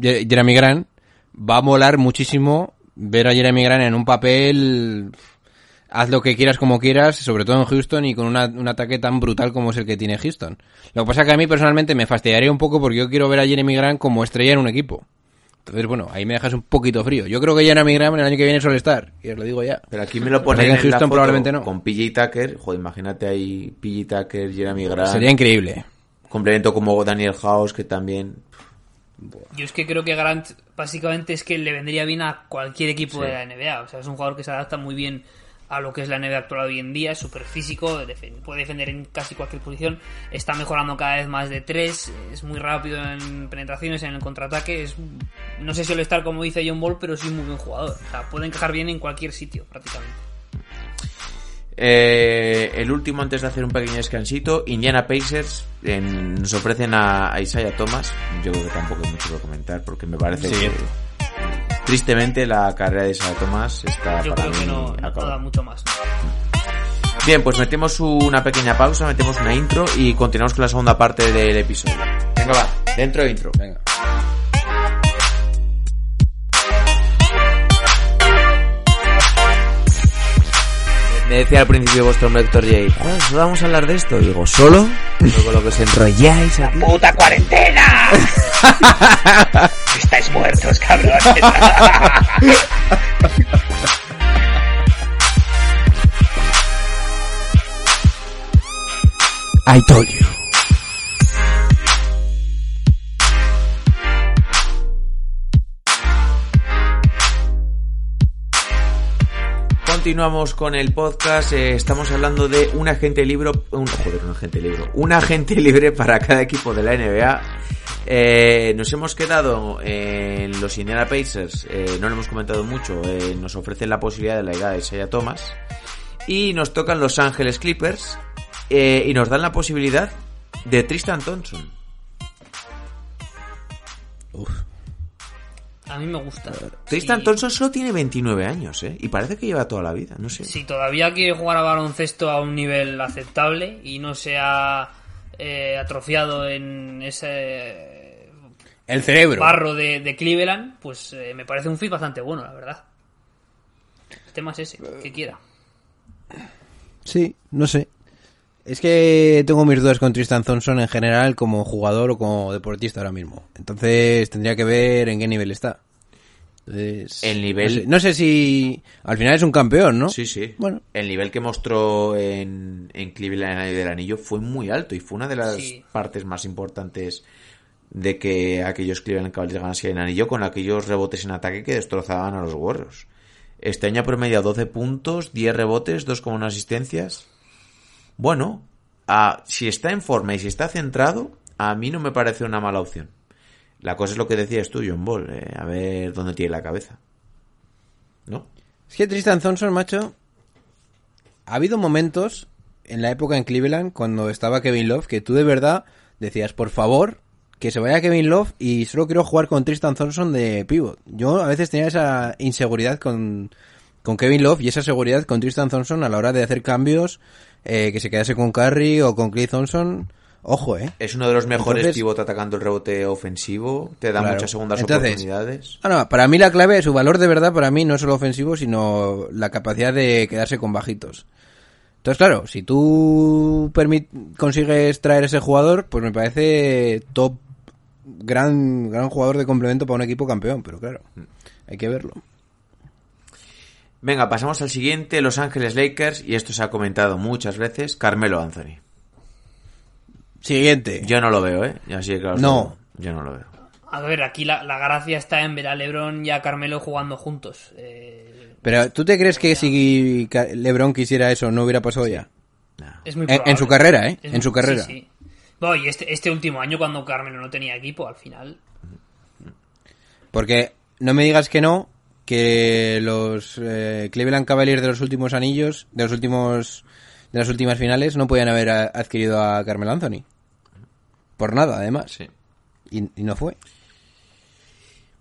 Jeremy Grant, va a molar muchísimo ver a Jeremy Grant en un papel, haz lo que quieras como quieras, sobre todo en Houston y con un ataque tan brutal como es el que tiene Houston. Lo que pasa que a mí personalmente me fastidiaría un poco porque yo quiero ver a Jeremy Grant como estrella en un equipo. Entonces, bueno, ahí me dejas un poquito frío. Yo creo que Jeremy Grant el año que viene suele estar, y os lo digo ya. Pero aquí me lo ponen en en la Houston foto probablemente no. con PJ Tucker. Joder, imagínate ahí PJ Tucker, Jeremy Grant. Sería increíble. Complemento como Daniel House, que también... Yo es que creo que Grant básicamente es que le vendría bien a cualquier equipo de la NBA. O sea, es un jugador que se adapta muy bien a lo que es la NBA actual hoy en día. Es súper físico, puede defender en casi cualquier posición. Está mejorando cada vez más de tres. Es muy rápido en penetraciones, en el contraataque. Es, no sé si suele estar como dice John Ball, pero sí un muy buen jugador. O sea, puede encajar bien en cualquier sitio prácticamente. Eh, el último antes de hacer un pequeño descansito, Indiana Pacers en- nos ofrecen a, a Isaiah Thomas. Yo creo que tampoco hay mucho que comentar porque me parece Sí. que tristemente la carrera de Isaiah Thomas está Yo para creo que mí no acabada. da mucho más. Bien, pues metemos una pequeña pausa, metemos una intro y continuamos con la segunda parte del episodio. Venga, va, dentro de intro. Venga. Me decía al principio vuestro hombre Héctor J. Joder, ¿solo vamos a hablar de esto? Digo, ¿solo? Luego lo que os enrolláis. ¡Puta cuarentena! Estáis muertos, cabrones. I told you. Continuamos con el podcast. eh, estamos hablando de un agente libre. Un, joder, un agente libre. Un agente libre para cada equipo de la NBA. Eh, nos hemos quedado en los Indiana Pacers. eh, no lo hemos comentado mucho. eh, nos ofrecen la posibilidad de la llegada de Isaiah Thomas. Y nos tocan Los Ángeles Clippers. eh, y nos dan la posibilidad de Tristan Thompson. A mí me gusta. Tristan Sí. Thompson solo tiene 29 años, ¿eh? Y parece que lleva toda la vida, no sé. Si todavía quiere jugar a baloncesto a un nivel aceptable y no se ha eh, atrofiado en ese El cerebro. barro de, de Cleveland, pues eh, me parece un fit bastante bueno, la verdad. El tema es ese, que quiera. Sí, no sé. Es que tengo mis dudas con Tristan Thompson en general como jugador o como deportista ahora mismo. Entonces tendría que ver en qué nivel está. Entonces, El nivel- No sé, no sé si... Al final es un campeón, ¿no? Sí, sí. Bueno. El nivel que mostró en, en Cleveland del anillo fue muy alto y fue una de las Sí. partes más importantes de que aquellos Cleveland Cavaliers ganasen el anillo con aquellos rebotes en ataque que destrozaban a los Warriors. Este año ha promediado 12 puntos, 10 rebotes, 2,1 asistencias. Bueno, si está en forma y si está centrado, a mí no me parece una mala opción. La cosa es lo que decías tú, John Ball, eh, a ver dónde tiene la cabeza. ¿No? Es que Tristan Thompson, macho, ha habido momentos en la época en Cleveland cuando estaba Kevin Love que tú de verdad decías, por favor, que se vaya Kevin Love y solo quiero jugar con Tristan Thompson de pivot. Yo a veces tenía esa inseguridad con, con Kevin Love y esa seguridad con Tristan Thompson a la hora de hacer cambios, eh, que se quedase con Curry o con Clay Thompson. Ojo, eh. Es uno de los mejores Entonces- pivot atacando el rebote ofensivo. Te da Claro. muchas segundas Entonces- oportunidades. Ah, no, para mí la clave, su valor de verdad para mí no es solo ofensivo, sino la capacidad de quedarse con bajitos. Entonces, claro, si tú consigues traer ese jugador, pues me parece top, gran, gran jugador de complemento para un equipo campeón, pero claro, hay que verlo. Venga, pasamos al siguiente. Los Ángeles Lakers. Y esto se ha comentado muchas veces. Carmelo Anthony. Siguiente. Yo no lo veo, ¿eh? Así claro No. digo. Yo no lo veo. A ver, aquí la, la gracia está en ver a LeBron y a Carmelo jugando juntos. Eh, Pero ¿tú te crees que si LeBron quisiera eso no hubiera pasado ya? es muy En- su carrera, ¿eh? Es En su carrera. sí, sí. No, y este, este último año cuando Carmelo no tenía equipo, al final... Porque no me digas que no, que los eh, Cleveland Cavaliers de los últimos anillos, de los últimos de las últimas finales, no podían haber adquirido a Carmelo Anthony. Por nada, además. Sí. Y, y no fue.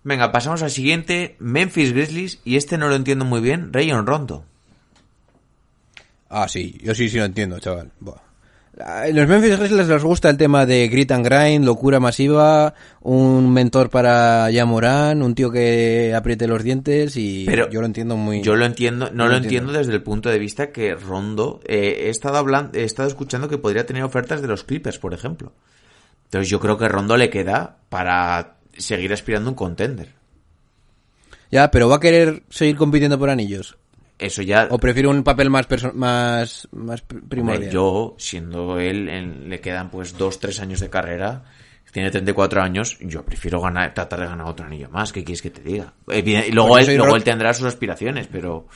Venga, pasamos al siguiente. Memphis Grizzlies. Y este no lo entiendo muy bien. Rayon Rondo. Ah, sí, yo sí, sí lo entiendo, chaval. Buah. Los Memphis Grizzlies les gusta el tema de grit and grind, locura masiva, un mentor para Yamoran, un tío que apriete los dientes y Pero yo lo entiendo muy... Yo lo entiendo, no lo lo entiendo. entiendo. desde el punto de vista que Rondo, eh, he estado hablando, he estado escuchando que podría tener ofertas de los Clippers, por ejemplo. Entonces yo creo que Rondo le queda para seguir aspirando a un contender. Ya, pero va a querer seguir compitiendo por anillos. Eso ya, ¿O prefiere un papel más perso- más, más primordial? yo, siendo él, en- le quedan pues dos, tres años de carrera, tiene 34 años, yo prefiero ganar, tratar de ganar otro anillo más, ¿qué quieres que te diga? Evidente- y luego, él, luego él tendrá sus aspiraciones, pero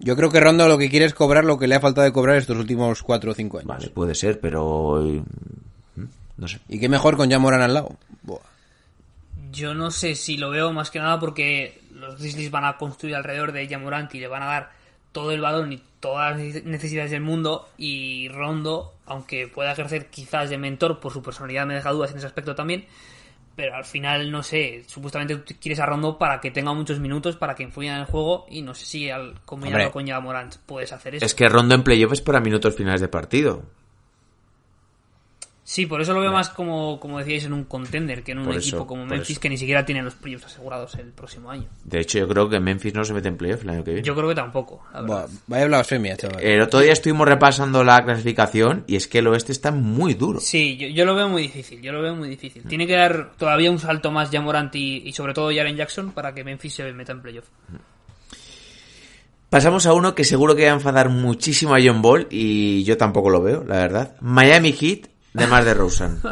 Yo creo que Rondo lo que quiere es cobrar lo que le ha faltado de cobrar estos últimos 4 o 5 años. vale, puede ser, pero eh, no sé. Y qué mejor con Yamoran al lado. Buah. Yo no sé si lo veo más que nada porque los Grizzlies van a construir alrededor de Jamorant y le van a dar todo el balón y todas las necesidades del mundo y Rondo, aunque pueda ejercer quizás de mentor por su personalidad, me deja dudas en ese aspecto también, pero al final no sé, supuestamente tú quieres a Rondo para que tenga muchos minutos, para que influya en el juego y no sé si al combinarlo Hombre. con Jamorant puedes hacer eso. Es que Rondo en playoff es para minutos finales de partido. Sí, por eso lo veo más como, como decíais en un contender que en un Por equipo eso, como Memphis eso. que ni siquiera tiene los playoffs asegurados el próximo año. De hecho, yo creo que Memphis no se mete en playoff el año que viene. Yo creo que tampoco, la Vaya blasfemia, chaval. El otro día estuvimos repasando la clasificación y es que el oeste está muy duro. Sí, yo, yo lo veo muy difícil, yo lo veo muy difícil. Tiene que dar todavía un salto más Jamorant y, y sobre todo Jaren Jackson para que Memphis se meta en playoff. Pasamos a uno que seguro que va a enfadar muchísimo a John Ball y yo tampoco lo veo, la verdad. Miami Heat de más de Rosen.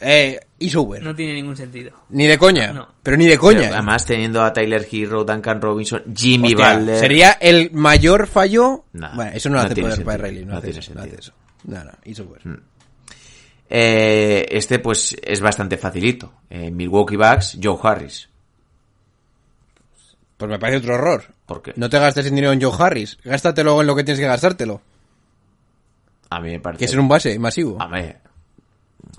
Eh, y Suber. No tiene ningún sentido. Ni de coña. No. Pero ni de coña. Además teniendo a Tyler Hero, Duncan Robinson, Jimmy Hostia, Butler. Sería el mayor fallo. Nah, bueno, eso no lo no hace poder para Riley. No, no hace tiene eso, no hace eso. sentido. No, no, y Suber. Eh, este pues es bastante facilito. Eh, Milwaukee Bucks, Joe Harris. Pues me parece otro horror. ¿Por qué? No te gastes el dinero en Joe Harris. Gástatelo en lo que tienes que gastártelo. A mí me parece... Que es un base masivo. A ver,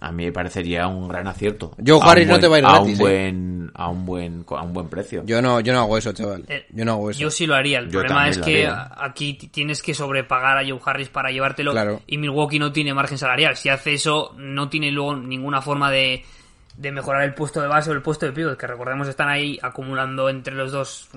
a mí me parecería un gran acierto. Joe A Harris no te va a ir a gratis, un ¿eh? buen, a un buen, a un buen precio. Yo no, yo no hago eso, chaval. Eh, Yo no hago eso. Yo sí lo haría. El Yo problema es que haría. aquí tienes que sobrepagar a Joe Harris para llevártelo Claro. y Milwaukee no tiene margen salarial. Si hace eso, no tiene luego ninguna forma de, de mejorar el puesto de base o el puesto de pivot, que recordemos están ahí acumulando entre los dos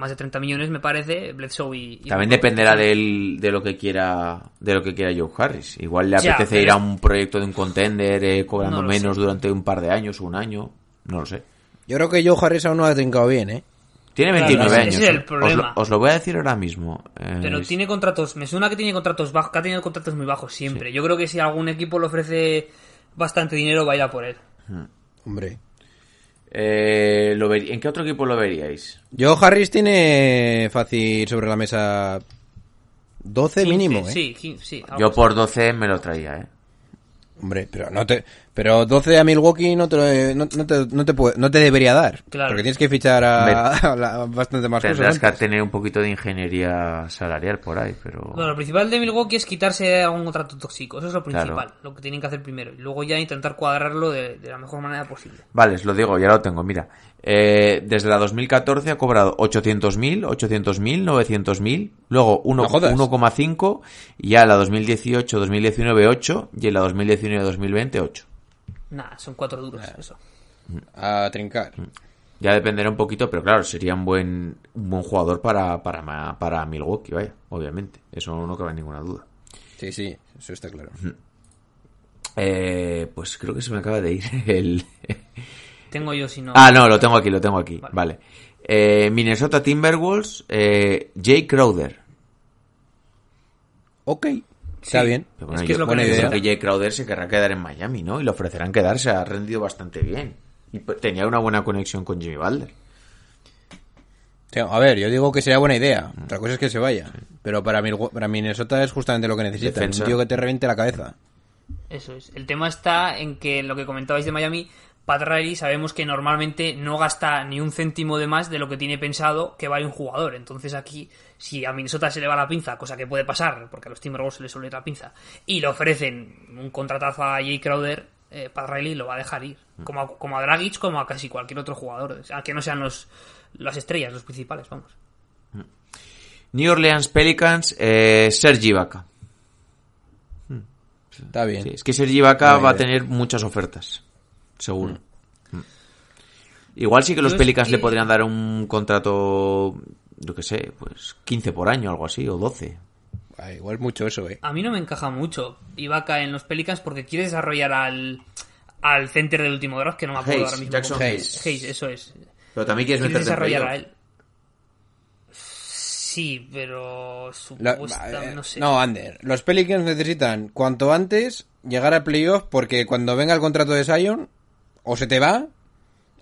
más de 30 millones, me parece, Bledsoe y... y- También dependerá del, de lo que quiera de lo que quiera Joe Harris. Igual le Ya, apetece pero ir a un proyecto de un contender eh, cobrando No menos sé. durante un par de años o un año. No lo sé. Yo creo que Joe Harris aún no ha trincado bien, ¿eh? Tiene Claro, 29 ese años. es el eh. Os, problema. lo, os lo voy a decir ahora mismo. Eh, Pero tiene contratos, me suena que tiene contratos bajos, que ha tenido contratos muy bajos siempre. Yo creo que si algún equipo le ofrece bastante dinero, va a ir a por él. Hombre. Eh, lo ver- ¿En qué otro equipo lo veríais? Joe Harris tiene fácil sobre la mesa 12 mínimo, 15, ¿eh? Sí, 15, sí. Yo por 12 me lo traía, ¿eh? Hombre, pero no te, pero 12 a Milwaukee no te, no, no te, no te, puede- no te debería dar. Claro. Porque tienes que fichar a, a la- bastante más Tendrás cosas. que tener un poquito de ingeniería salarial por ahí, pero... Bueno, lo principal de Milwaukee es quitarse algún contrato tóxico. Eso es lo Claro. principal, lo que tienen que hacer primero. Y luego ya intentar cuadrarlo de, de la mejor manera posible. Vale, os lo digo, ya lo tengo, mira. Eh, desde la 2014 ha cobrado 800.000, 800.000, 900.000, luego uno- No jodas. 1,5 y ya la 2018, 2019 8 y en la 2019, 2020 8. Nada, son cuatro duros, eso. A trincar. Ya dependerá un poquito, pero claro, sería un buen, un buen jugador para, para, para Milwaukee, vaya, obviamente. Eso no cabe ninguna duda. Sí, sí, eso está claro. Eh, pues creo que se me acaba de ir el... Tengo yo si no. Ah, no, lo tengo aquí, lo tengo aquí. Vale. Eh, Minnesota Timberwolves, eh, Jay Crowder. Ok, está Sí. bien. Pero bueno, Es que yo, es lo que yo necesita. creo que Jay Crowder se querrá quedar en Miami, ¿no? Y le ofrecerán quedarse, ha rendido bastante bien. Y tenía una buena conexión con Jimmy sea, a ver, yo digo que sería buena idea. Otra cosa es que se vaya. Pero para, para Minnesota es justamente lo que necesita. Defensa. Un tío que te reviente la cabeza. Eso es. El tema está en que lo que comentabais de Miami, Pat Riley sabemos que normalmente no gasta ni un céntimo de más de lo que tiene pensado que vale un jugador. Entonces aquí, si a Minnesota se le va la pinza, cosa que puede pasar, porque a los Timberwolves se les suele ir la pinza, y le ofrecen un contratazo a Jay Crowder, eh, Pat Riley lo va a dejar ir. Como a, como a Dragic, como a casi cualquier otro jugador. Sea, que no sean los, las estrellas, los principales, vamos. New Orleans Pelicans, eh, Serge Ibaka. Está bien. Sí, es que Serge Ibaka Buena va a tener muchas ofertas, seguro. Mm. Igual sí que los Pelicans que- le podrían dar un contrato, yo que sé, pues 15 por año, algo así, o 12. Ah, igual mucho eso, eh. A mí no me encaja mucho Ibaka en los Pelicans porque quiere desarrollar al, al center del último draft, que no me acuerdo Hayes, ahora mismo. Jackson Hayes. Hayes, eso es. Pero también quieres Quiere meterte en desarrollar a él. Sí, pero La- supuesta, eh, no sé. no, Ander. Los Pelicans necesitan cuanto antes llegar a playoff porque cuando venga el contrato de Zion, o se te va,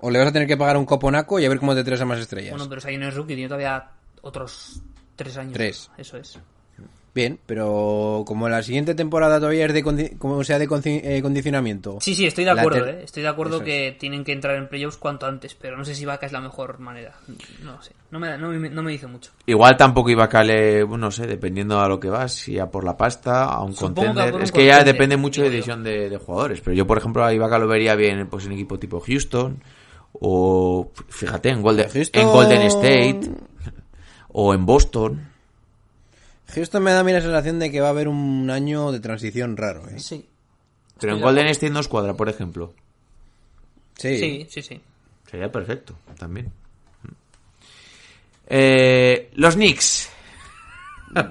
o le vas a tener que pagar un coponaco y a ver cómo te traes a más estrellas. Bueno, pero Zion es rookie, tiene todavía otros tres años. Tres. Eso es. Bien, pero como la siguiente temporada todavía es de, condi- como sea de eh, condicionamiento. Sí, sí, estoy de acuerdo, ¿eh? Estoy de acuerdo Eso que tienen que entrar en playoffs cuanto antes, pero no sé si Ibaka es la mejor manera. No lo sé. No me, no me, no me dice mucho. Igual tampoco Ibaka le, no sé, dependiendo a lo que vas, si a por la pasta, a un Supongo que a contender. Es que ya depende mucho de decisión de, de jugadores. Pero yo, por ejemplo, a Ibaka lo vería bien pues, en equipo tipo Houston, o fíjate, en Golden, Houston- en Golden State, o en Boston. Houston me da a mí la sensación de que va a haber un año de transición raro, ¿eh? Sí. Pero en de Golden State no escuadra, por ejemplo. Sí. Sí, sí, sí. Sería perfecto, también. Eh, los Knicks.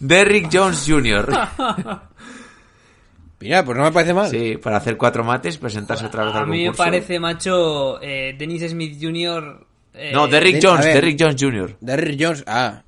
Derrick Jones Jr. Mira, pues no me parece mal. Sí, para hacer cuatro mates, presentarse otra vez A al mí me concurso. parece, macho, eh, Dennis Smith Jr. eh, No, Derrick De- a Jones, ver. Derrick Jones Jr. Derrick Jones, ah,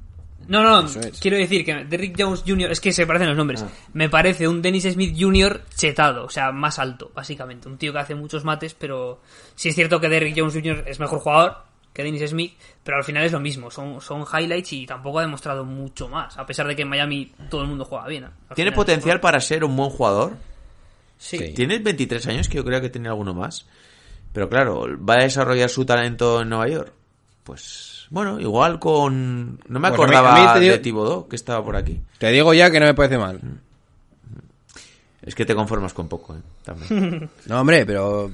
No, no, es. quiero decir que Derrick Jones Jr. Es que se parecen los nombres. Ah. Me parece un Dennis Smith Jr. chetado, o sea, más alto, básicamente. Un tío que hace muchos mates, pero sí es cierto que Derrick Jones Jr. es mejor jugador que Dennis Smith, pero al final es lo mismo. Son, son highlights y tampoco ha demostrado mucho más, a pesar de que en Miami todo el mundo juega bien. ¿Tiene potencial para ser un buen jugador? Sí. Sí. Tiene 23 años, que yo creo que tiene alguno más. Pero claro, ¿va a desarrollar su talento en Nueva York? Pues, bueno, igual con... No me a mí- acordaba a mí te digo- de Thibodeau, que estaba por aquí. te digo ya que no me parece mal. Es que te conformas con poco, ¿eh? También. No, hombre, pero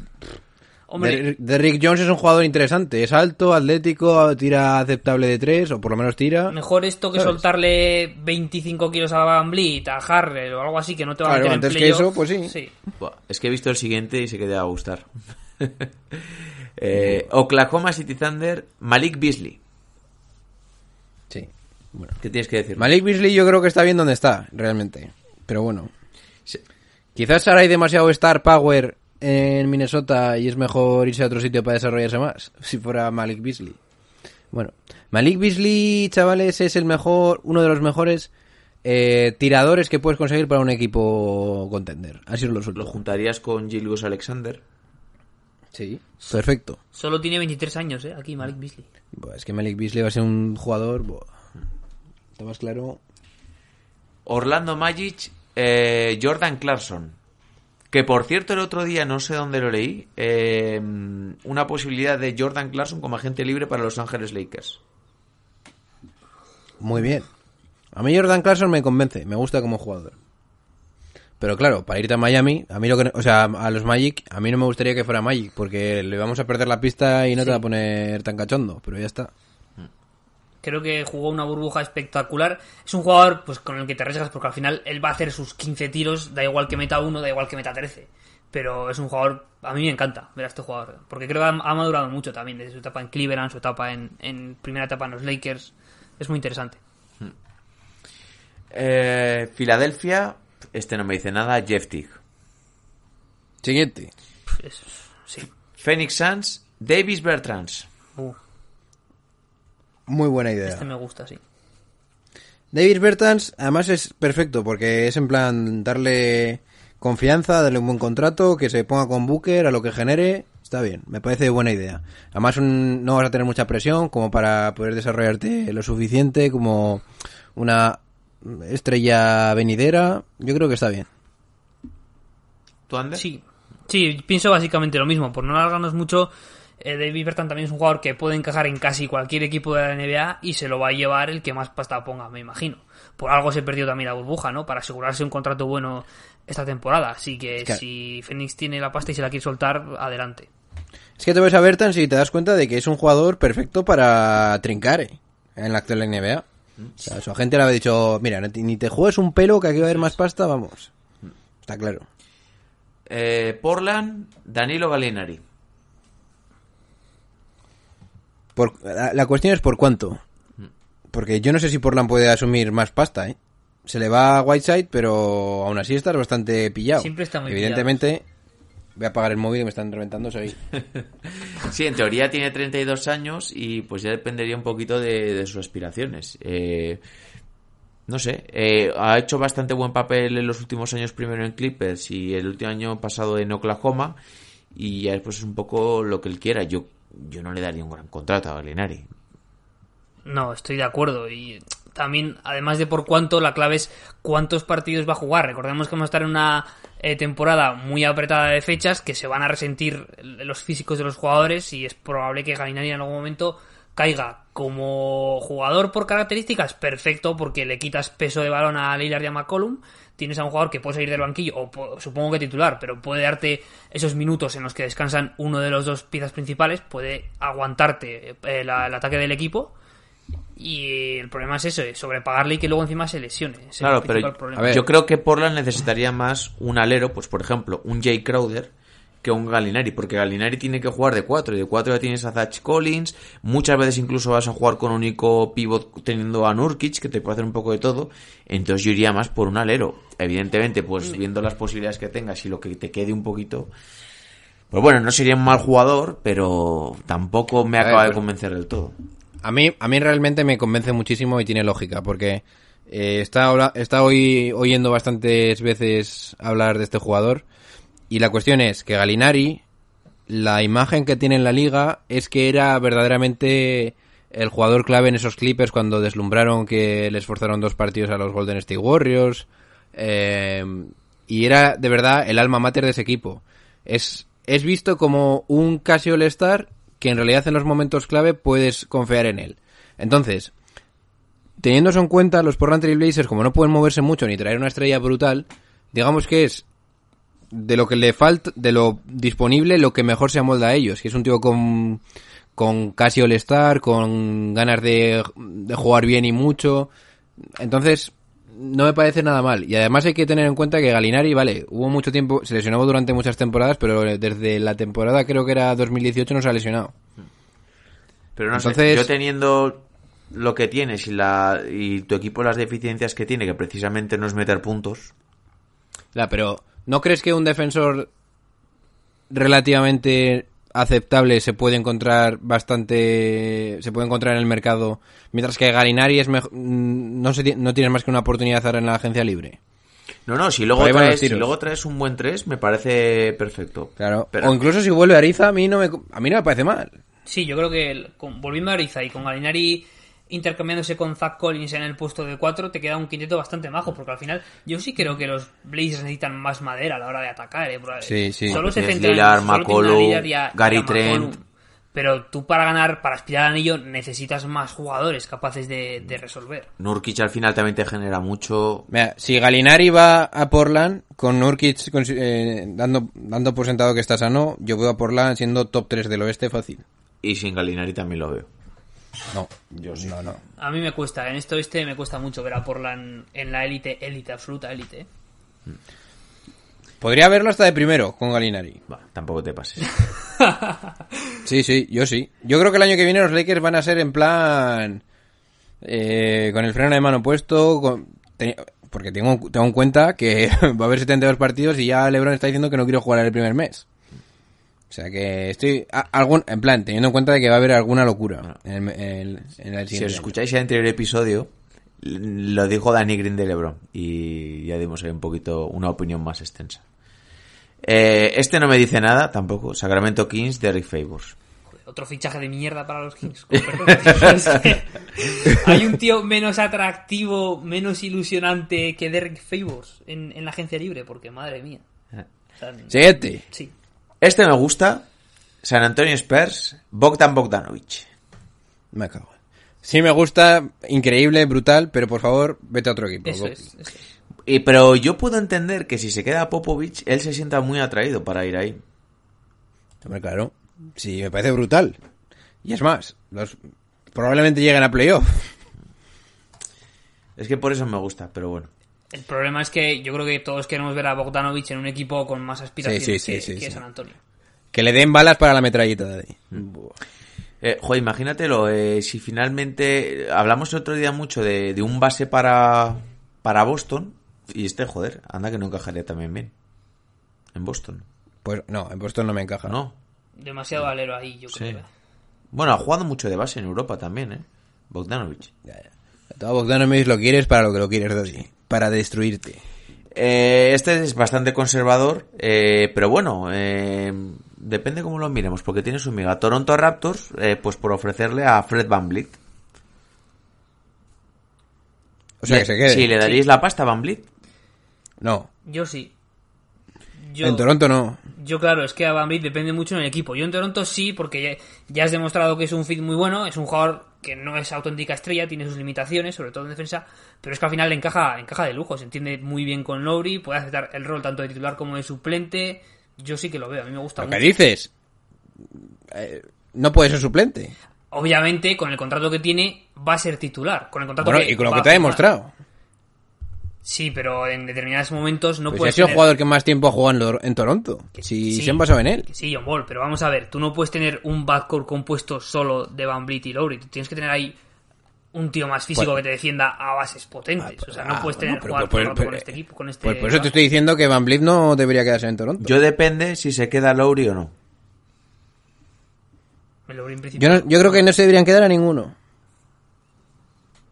Hombre, Derrick- Jones es un jugador interesante. Es alto, atlético, tira aceptable de tres, o por lo menos tira. mejor esto que ¿Sabes? soltarle 25 kilos a Van Vliet, a Harrell o algo así que no te va Claro, a meter en antes que playoff. eso, pues sí. Es que he visto el siguiente y sé que te va a gustar. Eh, Oklahoma City Thunder, Malik Beasley. Sí. Bueno. ¿Qué tienes que decir? Malik Beasley yo creo que está bien donde está, realmente. Pero bueno. Sí. Quizás ahora hay demasiado star power en Minnesota y es mejor irse a otro sitio para desarrollarse más. Si fuera Malik Beasley. Bueno, Malik Beasley, chavales, es el mejor, uno de los mejores eh, tiradores que puedes conseguir para un equipo contender. Así os lo ¿Lo suelto. juntarías con Gilgus Alexander? Sí, perfecto. Solo tiene 23 años, ¿eh? Aquí Malik Beasley. Es que Malik Beasley va a ser un jugador. Está más claro. Orlando Magic, eh, Jordan Clarkson. Que por cierto, el otro día, no sé dónde lo leí, eh, una posibilidad de Jordan Clarkson como agente libre para Los Ángeles Lakers. Muy bien. A mí Jordan Clarkson me convence, me gusta como jugador. Pero claro, para irte a Miami, a mí lo que, o sea, a los Magic, a mí no me gustaría que fuera Magic, porque le vamos a perder la pista y no te va a poner tan cachondo, pero ya está. Creo que jugó una burbuja espectacular. Es un jugador pues con el que te arriesgas porque al final él va a hacer sus 15 tiros, da igual que meta uno, da igual que meta 13. Pero es un jugador, a mí me encanta ver a este jugador, porque creo que ha, madurado mucho también, desde su etapa en Cleveland, su etapa en, en primera etapa en los Lakers. Es muy interesante. Eh, Filadelfia, este no me dice nada, Jeff Teague. Siguiente. Es- sí. Phoenix Suns, Davis Bertrands. Uh, Muy buena idea. este me gusta, sí. David Bertans, además es perfecto, porque es en plan darle confianza, darle un buen contrato, que se ponga con Booker a lo que genere. Está bien, me parece buena idea. Además un- no vas a tener mucha presión como para poder desarrollarte lo suficiente como una estrella venidera. Yo creo que está bien. ¿Tú, Ander? Sí, sí, pienso básicamente lo mismo. Por no alargarnos mucho, eh, David Bertan también es un jugador que puede encajar en casi cualquier equipo de la NBA y se lo va a llevar el que más pasta ponga, me imagino. Por algo se perdió también la burbuja, ¿no? Para asegurarse un contrato bueno esta temporada. Así que que- si Phoenix tiene la pasta y se la quiere soltar, adelante. Es que te ves a Bertan si te das cuenta de que es un jugador perfecto para trincar eh, en la actual NBA. O sea, su agente le había dicho, mira, ni te juegues un pelo que aquí va a haber más pasta, vamos. Está claro. Eh, Portland, Danilo Gallinari. Por, la, la cuestión es por cuánto. Porque yo no sé si Portland puede asumir más pasta, ¿eh? Se le va a Whiteside, pero aún así estás bastante pillado. Siempre está muy Evidentemente, voy a apagar el móvil que me están reventando, soy... Sí, en teoría tiene 32 años y pues ya dependería un poquito de, de sus aspiraciones. Eh, no sé, eh, ha hecho bastante buen papel en los últimos años primero en Clippers y el último año pasado en Oklahoma y ya después es un poco lo que él quiera. Yo, yo no le daría un gran contrato a Gallinari. No, estoy de acuerdo. Y también, además de por cuánto, la clave es cuántos partidos va a jugar. Recordemos que vamos a estar en una eh, temporada muy apretada de fechas, que se van a resentir los físicos de los jugadores y es probable que Galinari en algún momento caiga como jugador por características, perfecto, porque le quitas peso de balón a Lillard y a McCollum. Tienes a un jugador que puede salir del banquillo, o po- supongo que titular, pero puede darte esos minutos en los que descansan uno de los dos piezas principales, puede aguantarte eh, la- el ataque del equipo. Y el problema es eso, es sobrepagarle y que luego encima se lesione. Ese es Claro, el principal pero problema. A ver. yo creo que Portland necesitaría más un alero, pues por ejemplo, un Jay Crowder que un Gallinari, porque Gallinari tiene que jugar de 4 y de 4 ya tienes a Zach Collins, muchas veces incluso vas a jugar con un único pivot teniendo a Nurkic, que te puede hacer un poco de todo, entonces yo iría más por un alero. Evidentemente, pues viendo las posibilidades que tengas y lo que te quede un poquito, pues bueno, no sería un mal jugador, pero tampoco me acaba de convencer del todo. A mí, a mí realmente me convence muchísimo y tiene lógica, porque eh, está, está hoy oyendo bastantes veces hablar de este jugador. Y la cuestión es que Galinari, la imagen que tiene en la liga es que era verdaderamente el jugador clave en esos Clippers cuando deslumbraron que les forzaron dos partidos a los Golden State Warriors. eh, y era de verdad el alma mater de ese equipo. Es, es visto como un casi all-star que en realidad en los momentos clave puedes confiar en él. Entonces, teniendo eso en cuenta, los Portland Trail Blazers, como no pueden moverse mucho ni traer una estrella brutal, digamos que es de lo que le falta, de lo disponible, lo que mejor se amolda a ellos. Que es un tío con, con casi all-star, con ganas de, de jugar bien y mucho. Entonces, no me parece nada mal. Y además hay que tener en cuenta que Galinari, vale, hubo mucho tiempo, se lesionó durante muchas temporadas, pero desde la temporada creo que era 2018 no se ha lesionado. Pero no Entonces- sé, yo teniendo lo que tienes y, la, y tu equipo las deficiencias que tiene, que precisamente no es meter puntos, Ya, pero ¿no crees que un defensor relativamente aceptable se puede encontrar bastante se puede encontrar en el mercado mientras que Galinari es mejor no se no tienes más que una oportunidad ahora en la agencia libre No, no, si luego, traes, si luego traes un buen 3, me parece perfecto. claro. Pero- o incluso si vuelve Ariza a mí no me a mí no me parece mal. Sí, yo creo que el- con- volviendo a Ariza y con Galinari intercambiándose con Zach Collins en el puesto de 4, te queda un quinteto bastante majo, porque al final yo sí creo que los Blazers necesitan más madera a la hora de atacar. ¿eh? Sí, sí. Solo se centran McCollum, Gary y a McCollum. Trent. Pero tú para ganar, para aspirar al anillo, necesitas más jugadores capaces de, de resolver. Nurkic al final también te genera mucho. Mira, si Galinari va a Portland con Nurkic eh, dando dando por sentado que está sano yo veo a Portland siendo top 3 del oeste fácil Y sin Galinari también lo veo. No yo no no A mí me cuesta, en esto este me cuesta mucho ver a Portland en la élite, élite, absoluta élite. ¿eh? podría verlo hasta de primero con Galinari Va, tampoco te pases. Sí, sí, yo sí. Yo creo que el año que viene los Lakers van a ser en plan... eh, con el freno de mano puesto, con- porque tengo, tengo en cuenta que va a haber 72 partidos y ya LeBron está diciendo que no quiero jugar el primer mes. O sea que estoy... a- algún, en plan, teniendo en cuenta de que va a haber alguna locura en el, en el- en el si os año. escucháis el anterior episodio, lo dijo Danny Green de LeBron. Y ya dimos ahí un poquito una opinión más extensa. Eh, este no me dice nada tampoco. Sacramento Kings de Rick Favors. Joder, Otro fichaje de mierda para los Kings. Hay un tío menos atractivo, menos ilusionante que Derek Favors en, en la agencia libre, porque madre mía. O sea, Siguiente. sí. Este me gusta. San Antonio Spurs, Bogdan Bogdanovic. Me cago. Sí me gusta, increíble, brutal, pero por favor, vete a otro equipo. Eso Gopi. es. eso es. Y, pero yo puedo entender que si se queda Popovich, él se sienta muy atraído para ir ahí. Hombre, claro. Sí, me parece brutal. Y es más, los probablemente lleguen a playoff. Es que por eso me gusta, pero bueno. El problema es que yo creo que todos queremos ver a Bogdanovich en un equipo con más aspiraciones Sí, sí, que, sí, sí, que sí. San Antonio. Que le den balas para la metralleta de ahí. Buah. Eh, joder, imagínatelo, eh, si finalmente eh, hablamos el otro día mucho de, de un base para, para Boston, y este, joder, anda que no encajaría también bien. En Boston, Pues no, en Boston no me encaja. ¿no? Demasiado alero ahí, yo Sí. creo. Bueno, ha jugado mucho de base en Europa también, ¿eh? Bogdanovich. Ya, ya. Todo Bogdanovich lo quieres para lo que lo quieres, Dodi. Para destruirte. Eh, este es bastante conservador, eh, pero bueno, eh, depende cómo lo miremos, porque tiene su miga. Toronto Raptors, eh, pues por ofrecerle a Fred Van Vliet. O sea, que se quede. Sí, ¿le daríais la pasta a Van Vliet? No. Yo sí. Yo, En Toronto no. yo, claro, es que a Van Vliet depende mucho en el equipo. Yo en Toronto sí, porque ya, ya has demostrado que es un fit muy bueno, es un jugador que no es auténtica estrella, tiene sus limitaciones, sobre todo en defensa, pero es que al final le encaja, encaja de lujo, se entiende muy bien con Lowry, puede aceptar el rol tanto de titular como de suplente. Yo sí que lo veo, a mí me gusta ¿Lo mucho. que dices? Eh, no puede ser suplente. Obviamente, con el contrato que tiene, va a ser titular. Con el contrato Bueno, que y con lo que te ha demostrado. Sí, pero en determinados momentos no Pues puede ha sido el jugador que más tiempo ha jugado en, Toronto. Si se han basado en él. Sí, John Ball, pero vamos a ver, tú no puedes tener un backcourt compuesto solo de Van Vliet y Lowry. Tú tienes que tener ahí un tío más físico Pues- que te defienda a bases potentes. o sea, no Ah, puedes bueno, tener pero- jugar pero- rato pero- con este equipo, con este. Pues por eso te estoy diciendo que Van Vliet no debería quedarse en Toronto. Yo depende si se queda Lowry o no. Lowry en principio. Yo, no- yo creo que no se deberían quedar a ninguno.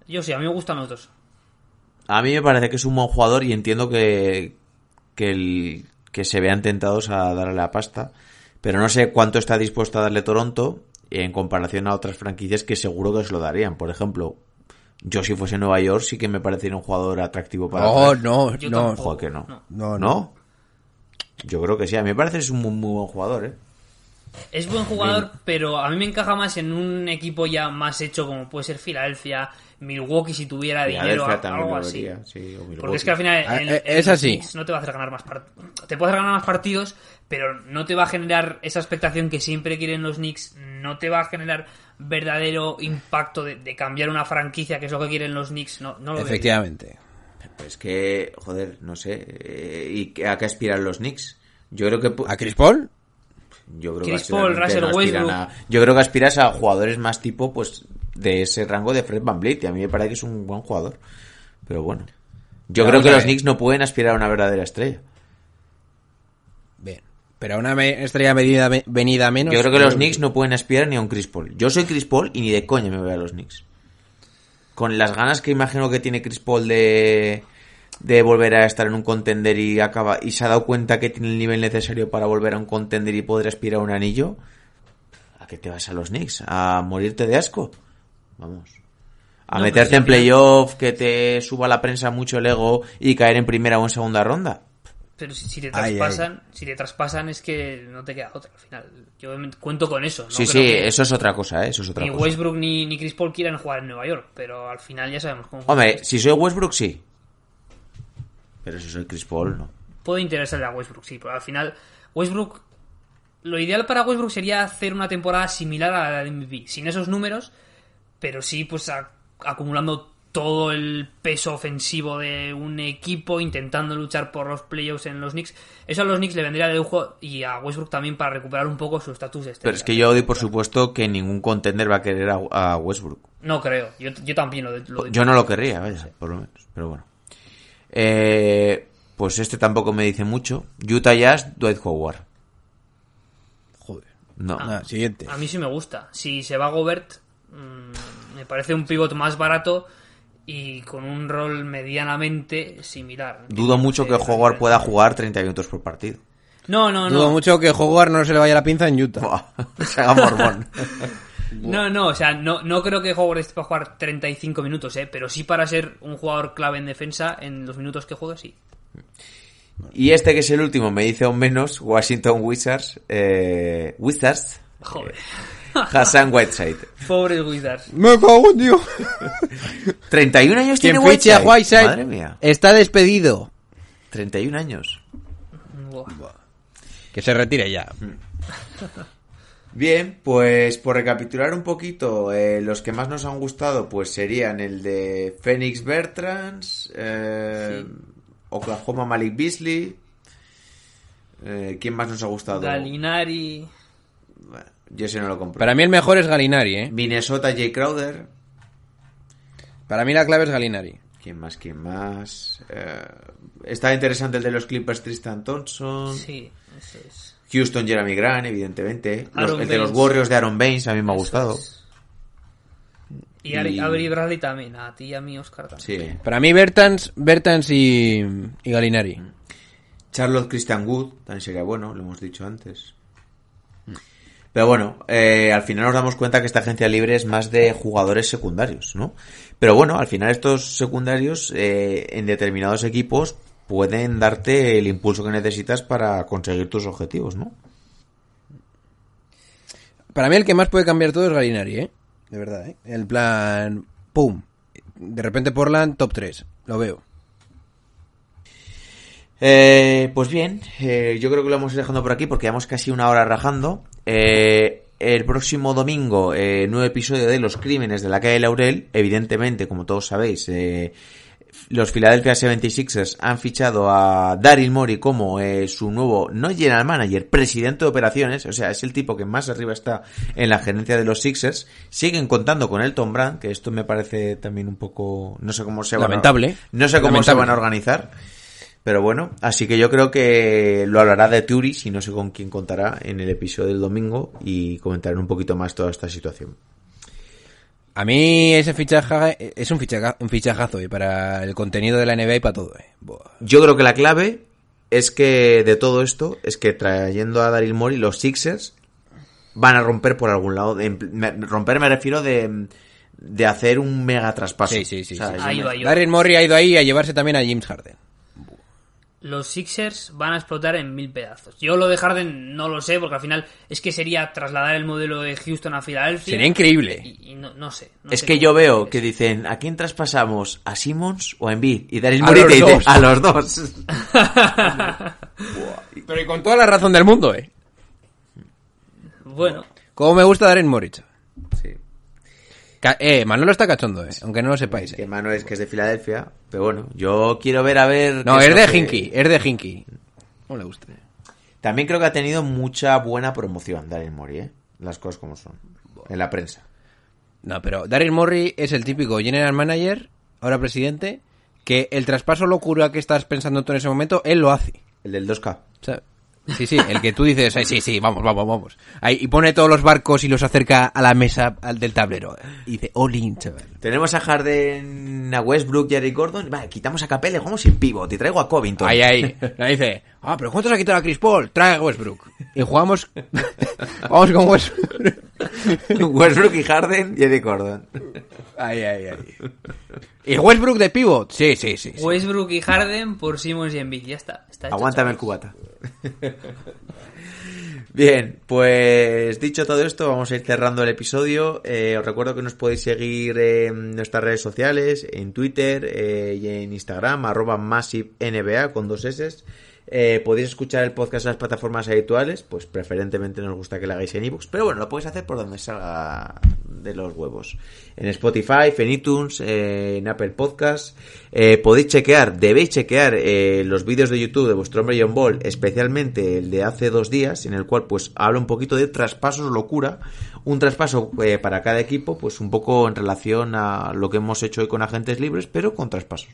Yo sí, a mí me gustan los dos. A mí me parece que es un buen jugador y entiendo que, que, el- que se vean tentados a darle la pasta. Pero no sé cuánto está dispuesto a darle Toronto en comparación a otras franquicias que seguro que os lo darían. Por ejemplo, yo si fuese Nueva York sí que me parecería un jugador atractivo para... No, no, Yo no. tampoco. Joder, que no. No. No, ¿No? no. Yo creo que sí. A mí me parece que es un muy, muy buen jugador, ¿eh? Es buen jugador, pero a mí me encaja más en un equipo ya más hecho como puede ser Filadelfia, Milwaukee si tuviera dinero, también algo así. sí, o. Porque es que al final Ah, en es así. Knicks no te va a hacer ganar más partidos. Te puede hacer ganar más partidos, pero no te va a generar esa expectación que siempre quieren los Knicks. No te va a generar verdadero impacto de, de cambiar una franquicia, que es lo que quieren los Knicks. No, no lo veo. Efectivamente. Es que, joder, no sé. eh, ¿Y qué- a qué aspiran los Knicks? Yo creo que... ¿A Chris Paul? Yo creo Chris que Paul, Russell Westbrook. a- yo creo que aspiras a jugadores más tipo, pues, de ese rango de Fred Van Vliet. Y a mí me parece que es un buen jugador. Pero bueno. Yo creo que los. Knicks no pueden aspirar a una verdadera estrella. Bien. Pero a una estrella medida, venida menos. Yo creo que los Knicks no pueden aspirar ni a un Chris Paul. Yo soy Chris Paul y ni de coña me voy a los Knicks. Con las ganas que imagino que tiene Chris Paul de, de volver a estar en un contender y acaba y se ha dado cuenta que tiene el nivel necesario para volver a un contender y poder aspirar a un anillo, ¿a qué te vas a los Knicks? ¿A morirte de asco? Vamos. A No, meterte en playoff, que te suba la prensa mucho el ego y caer en primera o en segunda ronda. Pero si, si te Ay, traspasan, si te traspasan es que no te queda otra al final. Yo cuento con eso. No sí, creo sí, que eso es otra cosa, ¿eh? Eso es otra Ni cosa. Westbrook ni, ni Chris Paul quieran jugar en Nueva York, pero al final ya sabemos cómo. Hombre, si soy Westbrook, sí. Pero si soy Chris Paul, no. puede interesarle a Westbrook, sí, pero al final Westbrook lo ideal para Westbrook sería hacer una temporada similar a la de MVP, sin esos números, pero sí pues a- acumulando todo el peso ofensivo de un equipo intentando luchar por los playoffs en los Knicks. Eso a los Knicks le vendría de lujo y a Westbrook también para recuperar un poco su estatus de estrella. Pero es que yo doy por supuesto que ningún contender va a querer a, a Westbrook. No creo, yo, yo también lo, lo Yo no lo querría, vaya, por lo menos. Pero bueno. Eh, pues este tampoco me dice mucho. Utah Jazz, Dwight Howard. Joder. No. Nada, siguiente. A mí sí me gusta. Si se va Gobert, mm, me parece un pivot más barato y con un rol medianamente similar. Dudo mucho que Eh, Howard pueda jugar 30 minutos por partido. No, no, Dudo no. mucho que Howard no se le vaya la pinza en Utah. Buah, se haga mormón. No, no, o sea, no, no creo que Howard esté para jugar 35 minutos, ¿eh? Pero sí para ser un jugador clave en defensa en los minutos que juegue, sí. Y este que es el último me dice aún menos, Washington Wizards, eh, Wizards, Joder. Hassan Whiteside. Pobres Wizards. Me cago en Dios. 31 años tiene a Whiteside. Whiteside Madre mía. está despedido. 31 años. Buah. Que se retire ya. Bien, pues por recapitular un poquito, eh, los que más nos han gustado pues serían el de Phoenix Bertrands, eh, Oklahoma Malik Beasley, eh, ¿quién más nos ha gustado? Galinari. Bueno, yo ese no lo compro. Para mí el mejor es Galinari, ¿eh? Minnesota Jay Crowder, Para mí la clave es Galinari. ¿quién más? ¿Quién más? Eh, está interesante el de los Clippers Tristan Thompson, Sí, eso es. Houston Jeremy Grant, evidentemente, Los- el de los. Warriors de Aaron Baines a mí me ha gustado. Y, Ari- Y- Avery Bradley también, a ti y a mí, Oscar también. Sí. Para mí Bertans, Bertans y, y Galinari. Charlotte Christian Wood también sería bueno, lo hemos dicho antes. Pero bueno, eh, al final nos damos cuenta que esta agencia libre es más de jugadores secundarios, ¿no? Pero bueno, al final estos secundarios eh, en determinados equipos pueden darte el impulso que necesitas para conseguir tus objetivos, ¿no? Para mí el que más puede cambiar todo es Galinari, ¿eh? De verdad, ¿eh? El plan... ¡Pum! De repente Portland, top 3. Lo veo. Eh, pues bien, eh, yo creo que lo ir dejando por aquí porque llevamos casi una hora rajando. Eh, el próximo domingo, eh, nuevo episodio de Los Crímenes de la calle Laurel. Evidentemente, como todos sabéis, eh, los Philadelphia 76ers han fichado a Daryl Morey como eh, su nuevo, no general manager, presidente de operaciones. O sea, es el tipo que más arriba está en la gerencia de los Sixers. Siguen contando con Elton Brand, que esto me parece también un poco, no sé cómo se van a- Lamentable. no sé cómo Lamentable. se van a organizar. Pero bueno, así que yo creo que lo hablará de Turis y no sé con quién contará en el episodio del domingo y comentarán un poquito más toda esta situación. A mí ese fichaje es un, fichaja- un fichajazo ¿eh? para el contenido de la NBA y para todo. ¿eh? Yo creo que la clave es que de todo esto es que trayendo a Daryl Morey los Sixers van a romper por algún lado. De, me- romper me refiero de, de hacer un mega traspaso. Sí, sí. O sea, Morey ha ido ahí a llevarse también a James Harden. Los Sixers van a explotar en mil pedazos. Yo lo de Harden no lo sé, porque al final es que sería trasladar el modelo de Houston a Filadelfia. Sería increíble. Y, y no, no sé. no Es sé que yo veo que dicen, ¿a quién traspasamos? ¿A Simmons o a Embiid? Y Daryl los te dice, dos. a los dos. Pero y con toda la razón del mundo, ¿eh? Bueno, Como me gusta Morey. chaval. Sí. Eh, Manolo está cachondo, ¿eh? Aunque no lo sepáis. Que ¿eh? Mano es que es de Filadelfia, pero bueno, yo quiero ver a ver. No, es de que- Hinky, es de Hinky. No le gusta. También creo que ha tenido mucha buena promoción Daryl Morey, ¿eh? Las cosas como son. En la prensa. No, pero Daryl Morey es el típico general manager, ahora presidente, que el traspaso locura que estás pensando tú en ese momento, él lo hace. El del 2K. O sea, sí, sí, el que tú dices, "Ay, sí, sí, vamos, vamos, vamos. Ahí, y pone todos los barcos y los acerca a la mesa al del tablero. Y dice, all in, chaval. Tenemos a Harden, a Westbrook y a Eric Gordon. Vale, quitamos a Capella y jugamos sin pivot. Y traigo a Covington. Ahí, ahí. Ahí dice, ah, pero ¿cuántos ha quitado a Chris Paul? Trae a Westbrook. Y jugamos, vamos con Westbrook. Westbrook y Harden y Eric Gordon. Ahí, ahí, ahí. ¿Y Westbrook de pivot? Sí, sí, sí. sí. Westbrook y Harden por Simmons y Embiid. Ya está. está hecho, Aguántame el cubata. Bien, pues dicho todo esto, vamos a ir cerrando el episodio. Eh, os recuerdo que nos podéis seguir en nuestras redes sociales, en Twitter eh, y en Instagram, arroba MassiveNBA con dos S. Eh, podéis escuchar el podcast en las plataformas habituales, pues preferentemente nos gusta que lo hagáis en ebooks, pero bueno, lo podéis hacer por donde salga de los huevos. En Spotify, en iTunes, eh, en Apple Podcasts. Eh, podéis chequear, debéis chequear eh, los vídeos de YouTube de vuestro hombre John Ball, especialmente el de hace dos días, en el cual pues habla un poquito de traspasos locura, un traspaso eh, para cada equipo, pues un poco en relación a lo que hemos hecho hoy con agentes libres, pero con traspasos.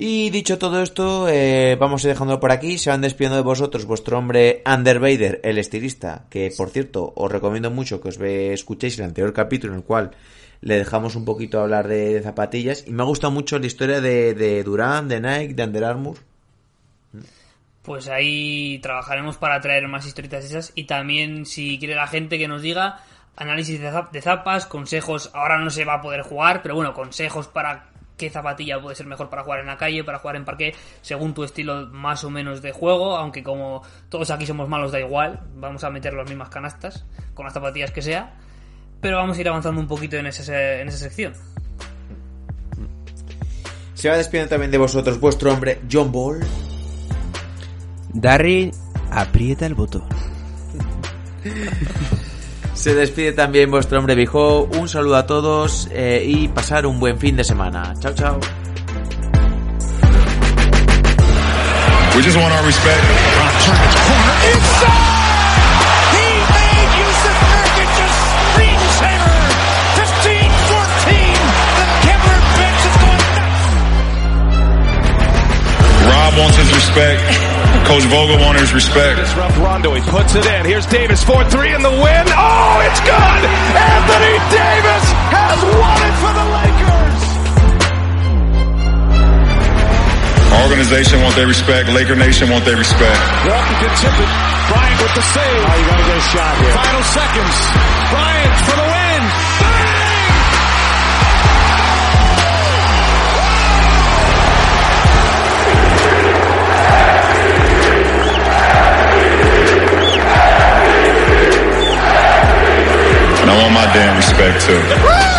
Y dicho todo esto, eh, vamos a ir dejándolo por aquí. Se van despidiendo de vosotros vuestro hombre Under Vader, el estilista, que por cierto os recomiendo mucho que os ve, escuchéis el anterior capítulo en el cual le dejamos un poquito hablar de, zapatillas. Y me ha gustado mucho la historia de, de Durán, de Nike, de Under Armour. pues ahí trabajaremos para traer más historietas esas y también si quiere la gente que nos diga análisis de, zap- de zapas, consejos, ahora no se va a poder jugar, pero bueno, consejos para qué zapatilla puede ser mejor para jugar en la calle, para jugar en parque, según tu estilo más o menos de juego, aunque como todos aquí somos malos da igual, vamos a meter las mismas canastas con las zapatillas que sea, pero vamos a ir avanzando un poquito en en esa sección. Se va despidiendo también de vosotros vuestro hombre John Ball. Darry, aprieta el botón. Se despide también vuestro hombre Bijo. Un saludo a todos eh, y pasar un buen fin de semana. Chao, chao. We just want our respect. He made Yusuf Nurkic a screensaver. 15-14. The Kevlar bench has gone nuts. Rob wants his respect. Coach Vogel wants his respect. Disrupt Rondo. He puts it in. Here's Davis. 4-3 in the win. Oh, it's good. Anthony Davis has won it for the Lakers. Our organization want their respect. Laker Nation want their respect. Walton can tip it. Bryant with the save. Oh, you gotta get a shot here. Final seconds. Bryant for the and I want my damn respect too.